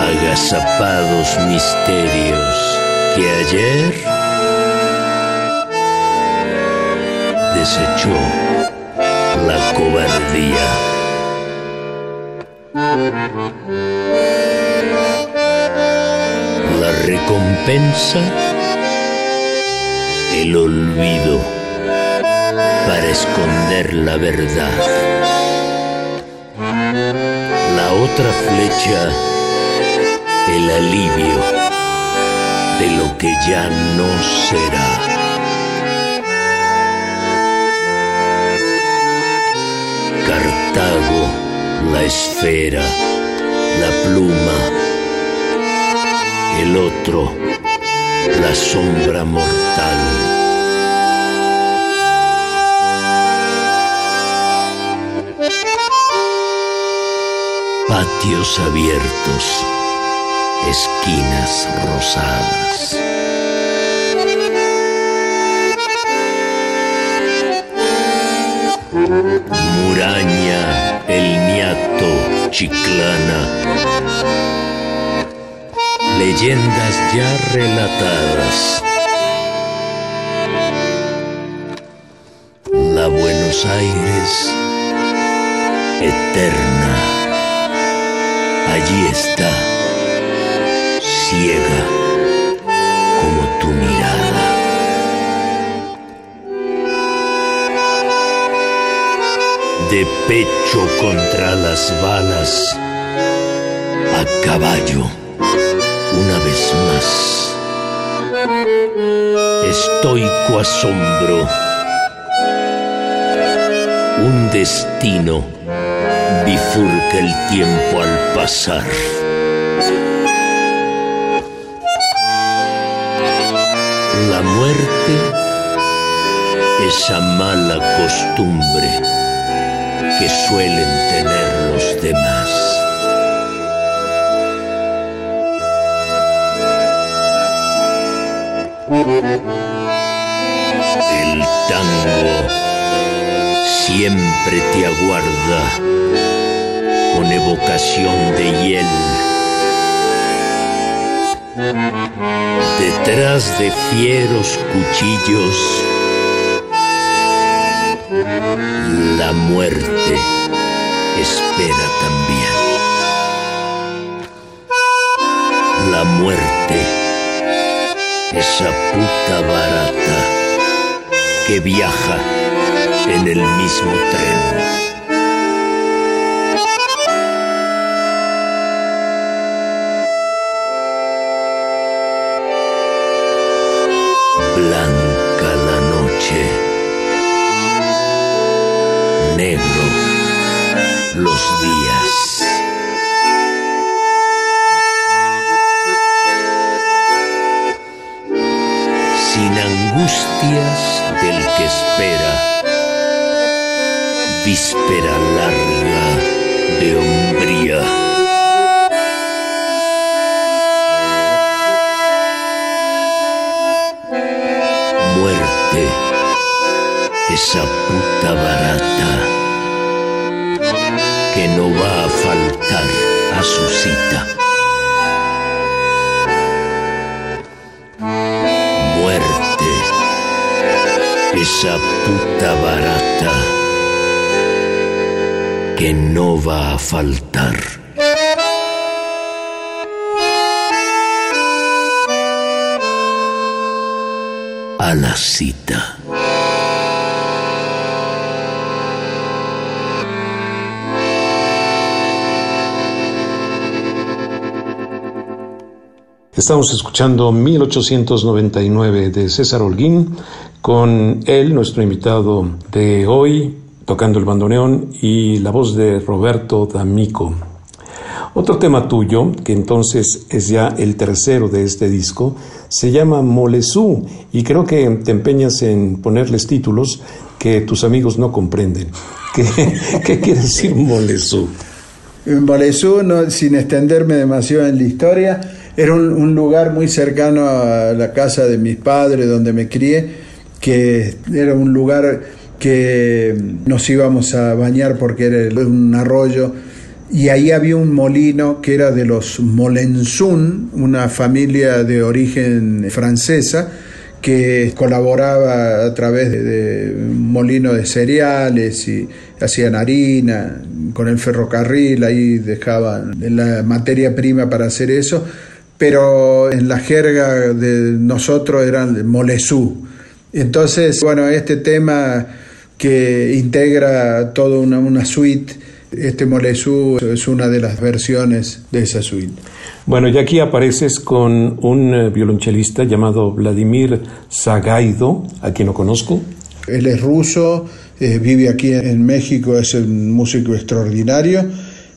Agazapados misterios que ayer desechó la cobardía. La recompensa, el olvido esconder la verdad. La otra flecha, el alivio de lo que ya no será. Cartago, la esfera, la pluma, el otro, la sombra mortal. Abiertos, esquinas rosadas. Muraña, el niato, chiclana. Leyendas ya relatadas. La Buenos Aires eterna allí está, ciega como tu mirada. De pecho contra las balas, a caballo, una vez más. Estoico asombro, un destino bifurca el tiempo al pasar. La muerte, esa mala costumbre que suelen tener los demás. El tango siempre te aguarda con evocación de hiel. Detrás de fieros cuchillos, la muerte espera también. La muerte, esa puta barata que viaja en el mismo tren. Del que espera, víspera larga de hombría. Muerte, esa puta barata que no va a faltar a su cita. Esa puta barata que no va a faltar. A la cita. Estamos escuchando 1899 de César Holguín con él, nuestro invitado de hoy, tocando el bandoneón y la voz de Roberto D'Amico. Otro tema tuyo, que entonces es ya el tercero de este disco, se llama Molesú y creo que te empeñas en ponerles títulos que tus amigos no comprenden. ¿Qué, qué quiere decir Molesú? Molesú, sin extenderme demasiado en la historia, era un, lugar muy cercano a la casa de mis padres, donde me crié, que era un lugar que nos íbamos a bañar porque era un arroyo y ahí había un molino que era de los Molenzun, una familia de origen francesa que colaboraba a través de, de molino de cereales y hacían harina, con el ferrocarril ahí dejaban la materia prima para hacer eso pero en la jerga de nosotros eran molesú. Entonces, bueno, este tema que integra toda una, suite, este molesú es una de las versiones de esa suite. Bueno, y aquí apareces con un eh, violonchelista llamado Vladimir Zagaido, a quien no conozco. Él es ruso, eh, vive aquí en México, es un músico extraordinario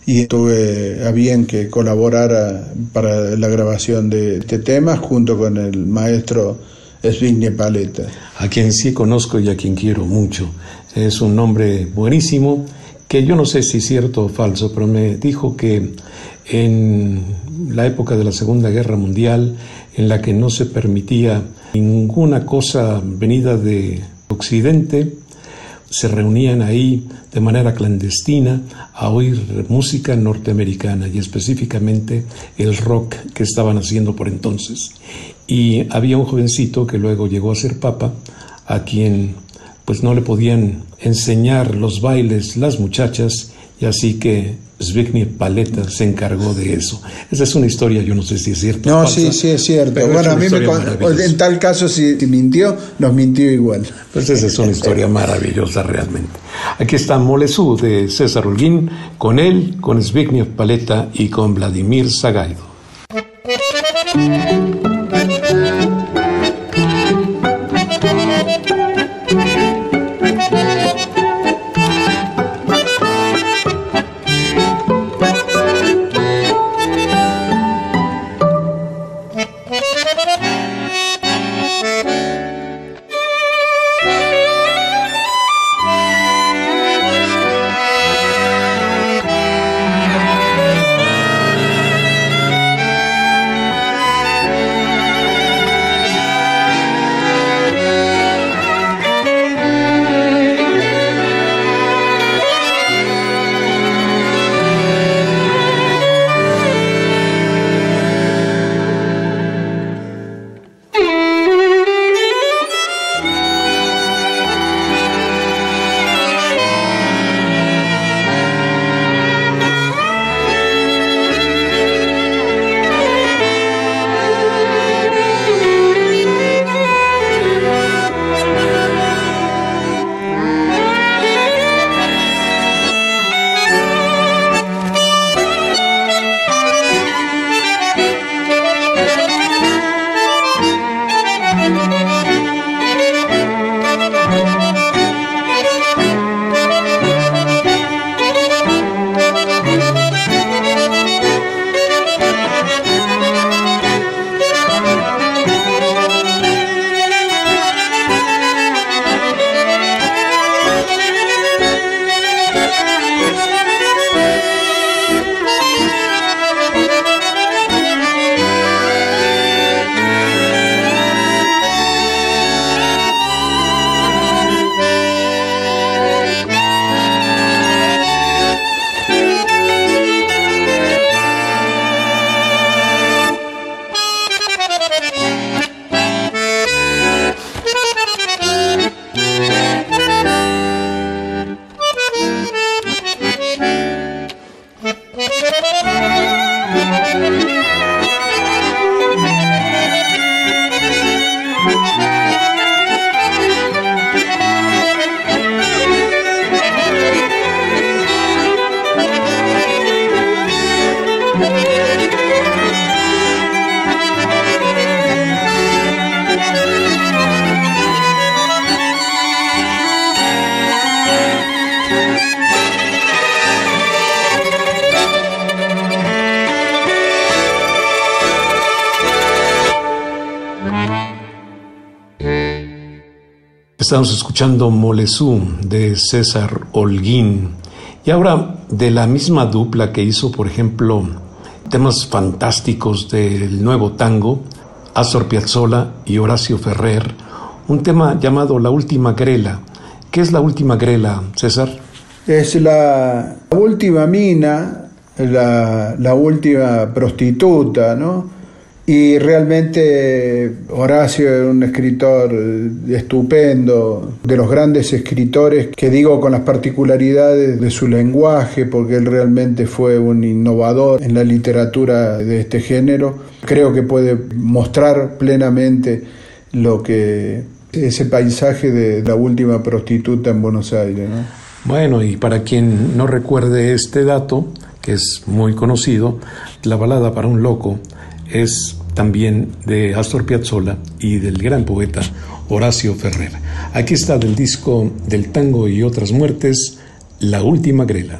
y tuve a bien que colaborara para la grabación de este tema junto con el maestro Zbigniew Paleta. A quien sí conozco y a quien quiero mucho. Es un hombre buenísimo que yo no sé si es cierto o falso, pero me dijo que en la época de la Segunda Guerra Mundial, en la que no se permitía ninguna cosa venida de Occidente, se reunían ahí de manera clandestina a oír música norteamericana y específicamente el rock que estaban haciendo por entonces. Y había un jovencito que luego llegó a ser papa, a quien pues no le podían enseñar los bailes las muchachas y así que Zbigniew Paleta se encargó de eso. Esa es una historia, yo no sé si es cierto. No, sí, sí es cierto. bueno, a mí me, en tal caso, si, mintió, nos mintió igual. Pues esa es una historia maravillosa realmente. Aquí está Molesú de César Holguín, con él, con Zbigniew Paleta y con Vladimir Zagaido. Estamos escuchando Molesú de César Holguín. Y ahora de la misma dupla que hizo, por ejemplo, temas fantásticos del nuevo tango, Astor Piazzolla y Horacio Ferrer, un tema llamado La Última Grela. ¿Qué es la Última Grela, César? Es la última mina, la, la última prostituta, ¿no? Y realmente Horacio es un escritor estupendo, de los grandes escritores, que digo con las particularidades de su lenguaje, porque él realmente fue un innovador en la literatura de este género. Creo que puede mostrar plenamente lo que ese paisaje de la última prostituta en Buenos Aires. Bueno, y para quien no recuerde este dato, que es muy conocido, la balada para un loco es también de Astor Piazzolla y del gran poeta Horacio Ferrer. Aquí está del disco del tango y otras muertes, La última grela.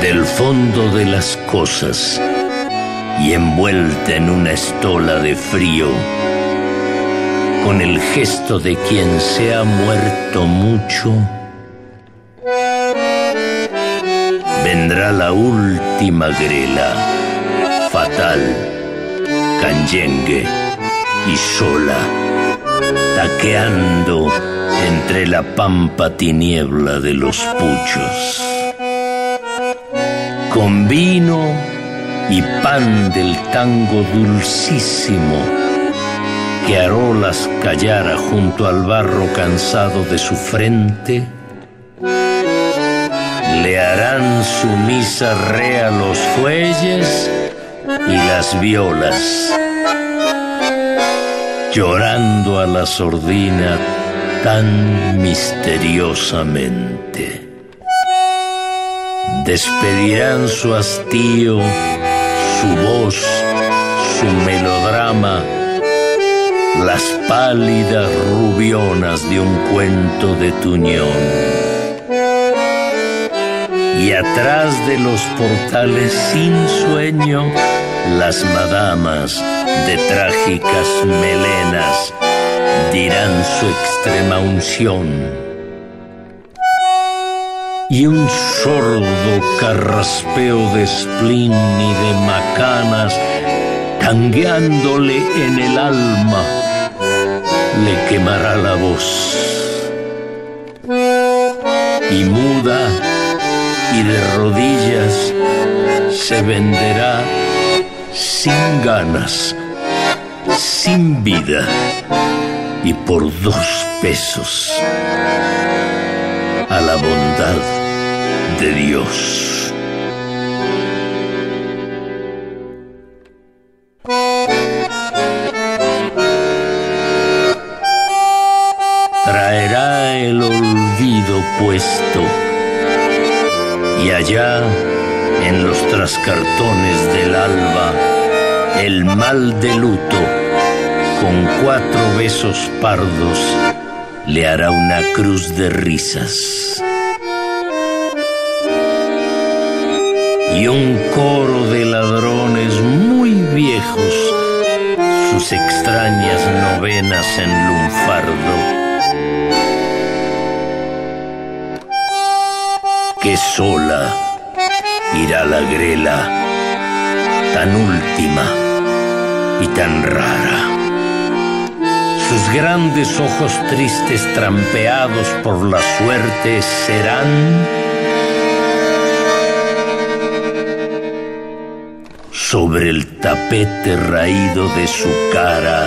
Del fondo de las cosas y envuelta en una estola de frío, con el gesto de quien se ha muerto mucho, vendrá la última grela fatal, canyengue y sola, taqueando entre la pampa tiniebla de los puchos. Con vino y pan del tango dulcísimo, que Arolas callara junto al barro cansado de su frente, le harán su misa re a los fuelles y las violas, llorando a la sordina tan misteriosamente. Despedirán su hastío, su voz, su melodrama, las pálidas rubionas de un cuento de Tuñón y atrás de los portales sin sueño, las madamas de trágicas melenas dirán su extrema unción. Y un sordo carraspeo de spleen y de macanas, tangueándole en el alma, le quemará la voz. Y muda, y de rodillas se venderá sin ganas, sin vida y por dos pesos a la bondad de Dios. Traerá el olvido puesto y allá, en los trascartones del alba, el mal de luto, con cuatro besos pardos, le hará una cruz de risas. Y un coro de ladrones muy viejos, sus extrañas novenas en lunfardo que sola irá la grela, tan última y tan rara. Sus grandes ojos tristes trampeados por la suerte serán sobre el tapete raído de su cara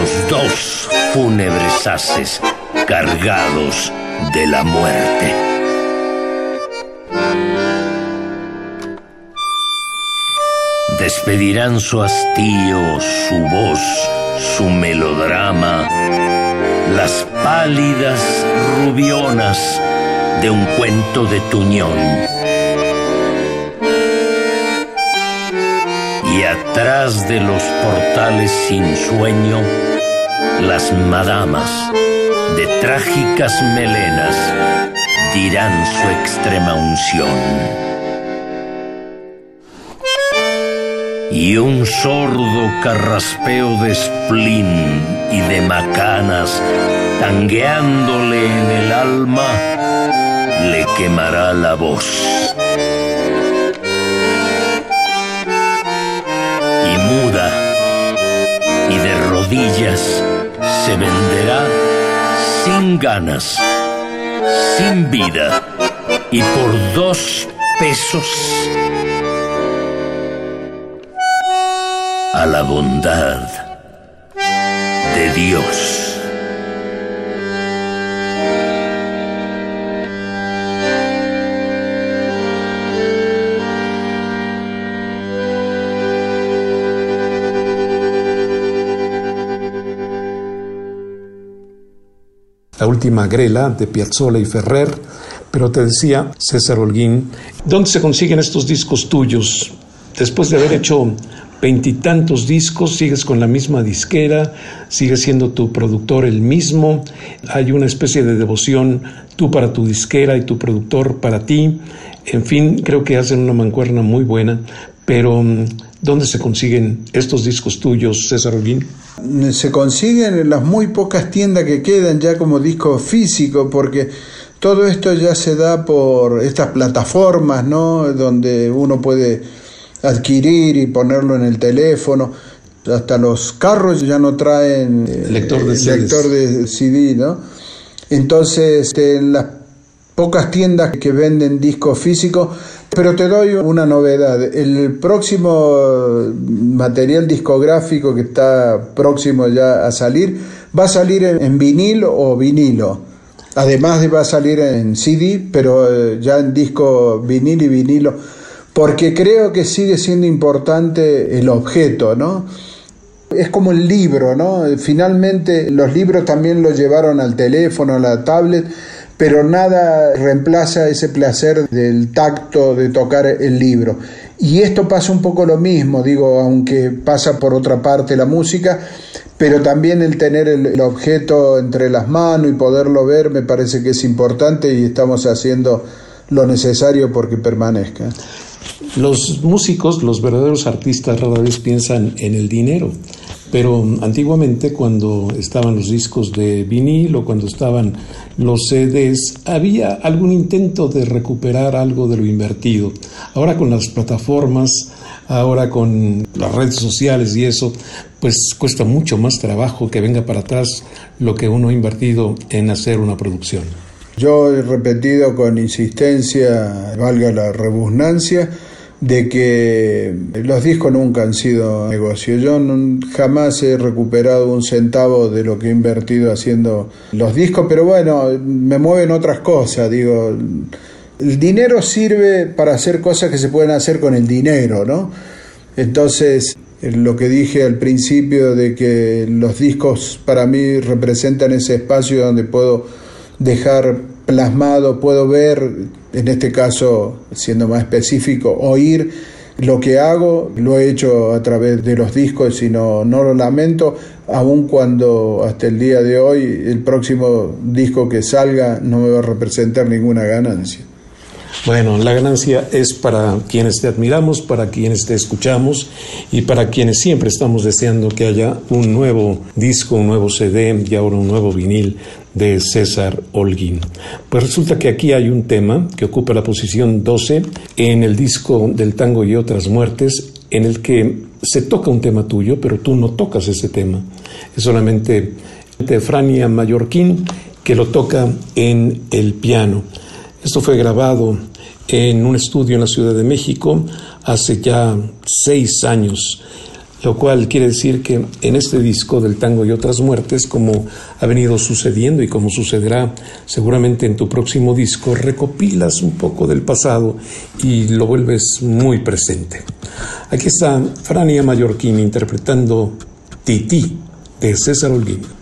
los dos fúnebres haces cargados de la muerte. Despedirán su hastío, su voz, su melodrama, las pálidas rubionas de un cuento de Tuñón. Y atrás de los portales sin sueño, las madamas de trágicas melenas dirán su extrema unción. Y un sordo carraspeo de spleen y de macanas tangueándole en el alma le quemará la voz. Y muda y de rodillas se venderá sin ganas, sin vida y por dos pesos a la bondad de Dios. La última grela de Piazzolla y Ferrer, pero te decía César Holguín, ¿dónde se consiguen estos discos tuyos? Después de haber hecho veintitantos discos, sigues con la misma disquera, sigues siendo tu productor el mismo, hay una especie de devoción tú para tu disquera y tu productor para ti, en fin, creo que hacen una mancuerna muy buena, pero mm, ¿dónde se consiguen estos discos tuyos, César Holguín? Se consiguen en las muy pocas tiendas que quedan ya como disco físico, porque todo esto ya se da por estas plataformas, ¿no? Donde uno puede adquirir y ponerlo en el teléfono. Hasta los carros ya no traen eh, lector, de lector de CD, ¿no? Entonces, este, en las pocas tiendas que venden discos físicos, pero te doy una novedad. El próximo material discográfico que está próximo ya a salir, va a salir en, vinil o vinilo. Además de va a salir en CD, pero eh, ya en disco vinil y vinilo porque creo que sigue siendo importante el objeto, ¿no? Es como el libro, ¿no? Finalmente los libros también lo llevaron al teléfono, a la tablet, pero nada reemplaza ese placer del tacto de tocar el libro. Y esto pasa un poco lo mismo, digo, aunque pasa por otra parte la música, pero también el tener el, objeto entre las manos y poderlo ver me parece que es importante y estamos haciendo lo necesario porque permanezca. Los músicos, los verdaderos artistas rara vez piensan en el dinero, pero antiguamente cuando estaban los discos de vinil o cuando estaban los CDs, había algún intento de recuperar algo de lo invertido. Ahora con las plataformas, ahora con las redes sociales y eso, pues cuesta mucho más trabajo que venga para atrás lo que uno ha invertido en hacer una producción. Yo he repetido con insistencia, valga la rebusnancia, de que los discos nunca han sido negocio. Yo jamás he recuperado un centavo de lo que he invertido haciendo los discos, pero bueno, me mueven otras cosas, digo, el dinero sirve para hacer cosas que se pueden hacer con el dinero, ¿no? Entonces, lo que dije al principio de que los discos para mí representan ese espacio donde puedo dejar plasmado, puedo ver, en este caso, siendo más específico, oír lo que hago, lo he hecho a través de los discos y no, no lo lamento, aun cuando hasta el día de hoy el próximo disco que salga no me va a representar ninguna ganancia. Bueno, la ganancia es para quienes te admiramos, para quienes te escuchamos y para quienes siempre estamos deseando que haya un nuevo disco, un nuevo CD y ahora un nuevo vinil de César Holguín. Pues resulta que aquí hay un tema que ocupa la posición 12 en el disco del tango y otras muertes, en el que se toca un tema tuyo, pero tú no tocas ese tema. Es solamente Frania Mallorquín que lo toca en el piano. Esto fue grabado en un estudio en la Ciudad de México hace ya seis años, lo cual quiere decir que en este disco del tango y otras muertes, como ha venido sucediendo y como sucederá seguramente en tu próximo disco, recopilas un poco del pasado y lo vuelves muy presente. Aquí está Frania Mallorquín interpretando Titi de César Holguín.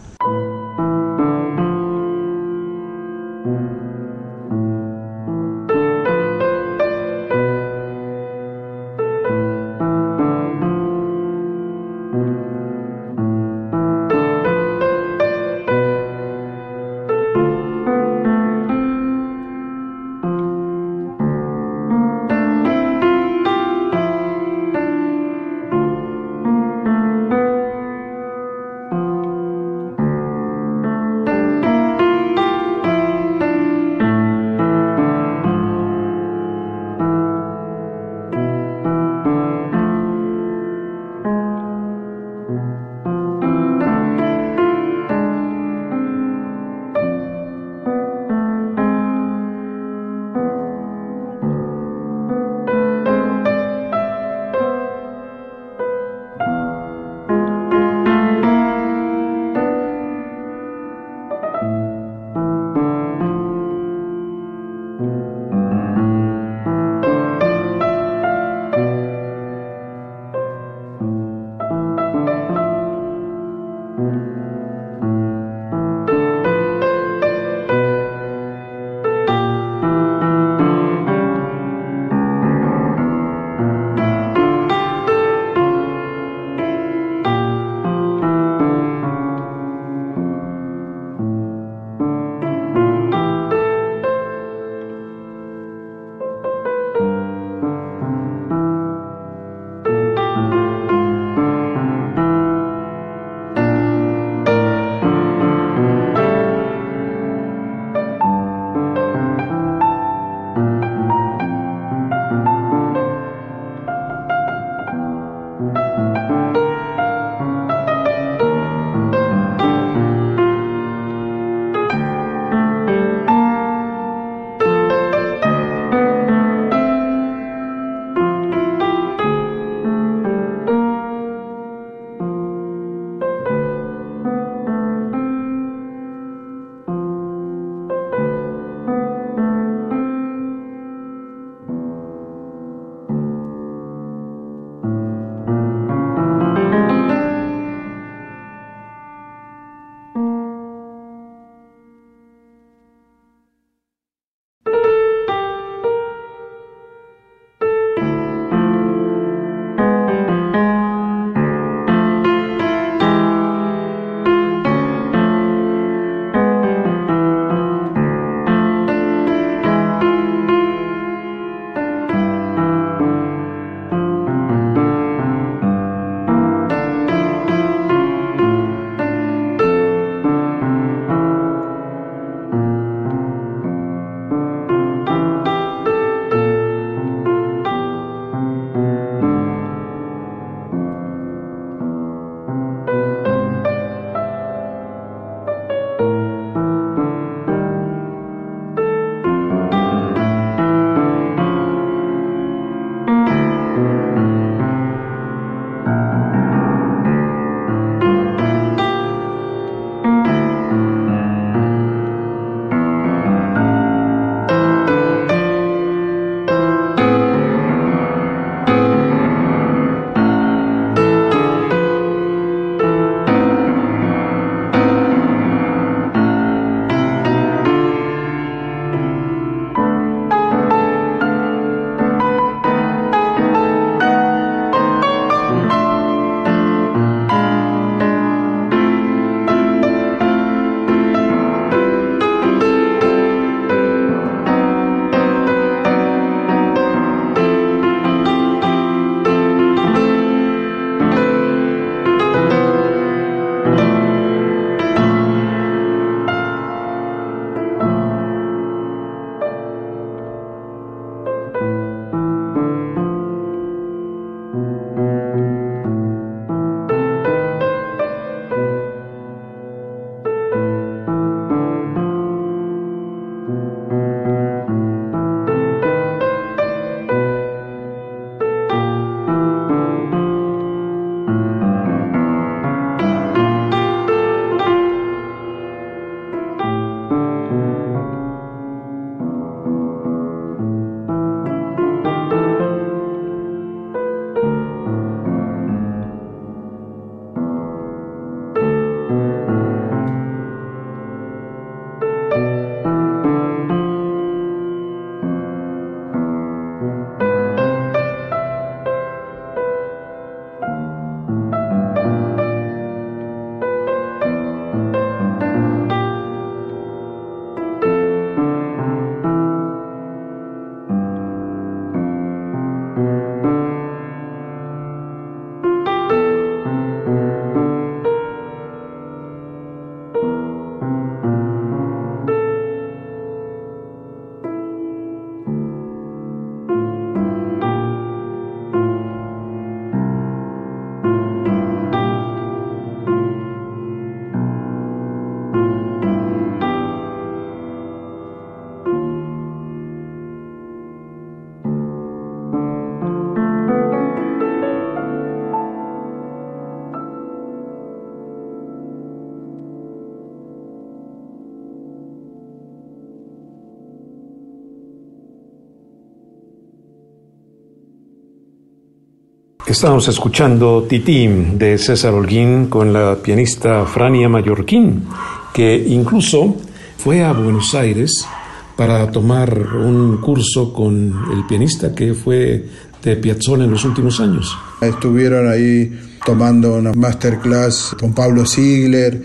Estamos escuchando Tití de César Holguín con la pianista Frania Mallorquín, que incluso fue a Buenos Aires para tomar un curso con el pianista que fue de Piazzolla en los últimos años. Estuvieron ahí tomando una masterclass con Pablo Ziegler,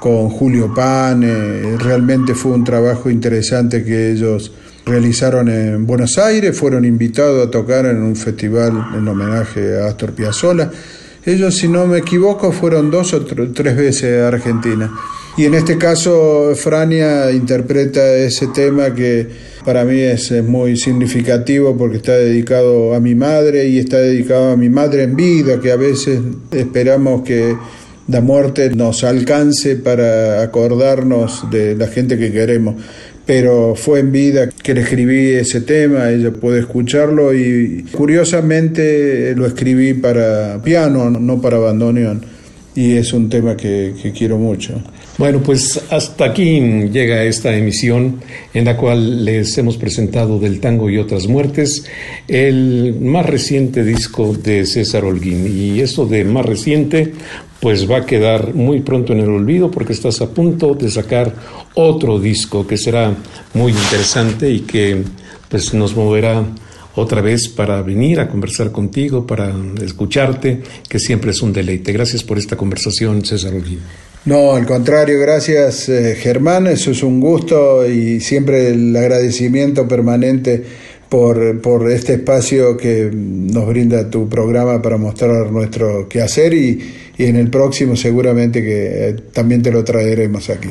con Julio Pane. Realmente fue un trabajo interesante que ellos realizaron en Buenos Aires, fueron invitados a tocar en un festival en homenaje a Astor Piazzolla. Ellos, si no me equivoco, fueron dos o tres veces a Argentina. Y en este caso, Frania interpreta ese tema que para mí es, muy significativo porque está dedicado a mi madre y está dedicado a mi madre en vida, que a veces esperamos que la muerte nos alcance para acordarnos de la gente que queremos pero fue en vida que le escribí ese tema, ella puede escucharlo y curiosamente lo escribí para piano, no para bandoneón, y es un tema que, que quiero mucho. Bueno, pues hasta aquí llega esta emisión en la cual les hemos presentado del tango y otras muertes el más reciente disco de César Holguín. Y esto de más reciente, pues va a quedar muy pronto en el olvido porque estás a punto de sacar otro disco que será muy interesante y que pues nos moverá otra vez para venir a conversar contigo, para escucharte, que siempre es un deleite. Gracias por esta conversación, César Holguín. No, al contrario, gracias eh, Germán, eso es un gusto y siempre el agradecimiento permanente por, por este espacio que nos brinda tu programa para mostrar nuestro quehacer y, y en el próximo seguramente que eh, también te lo traeremos aquí.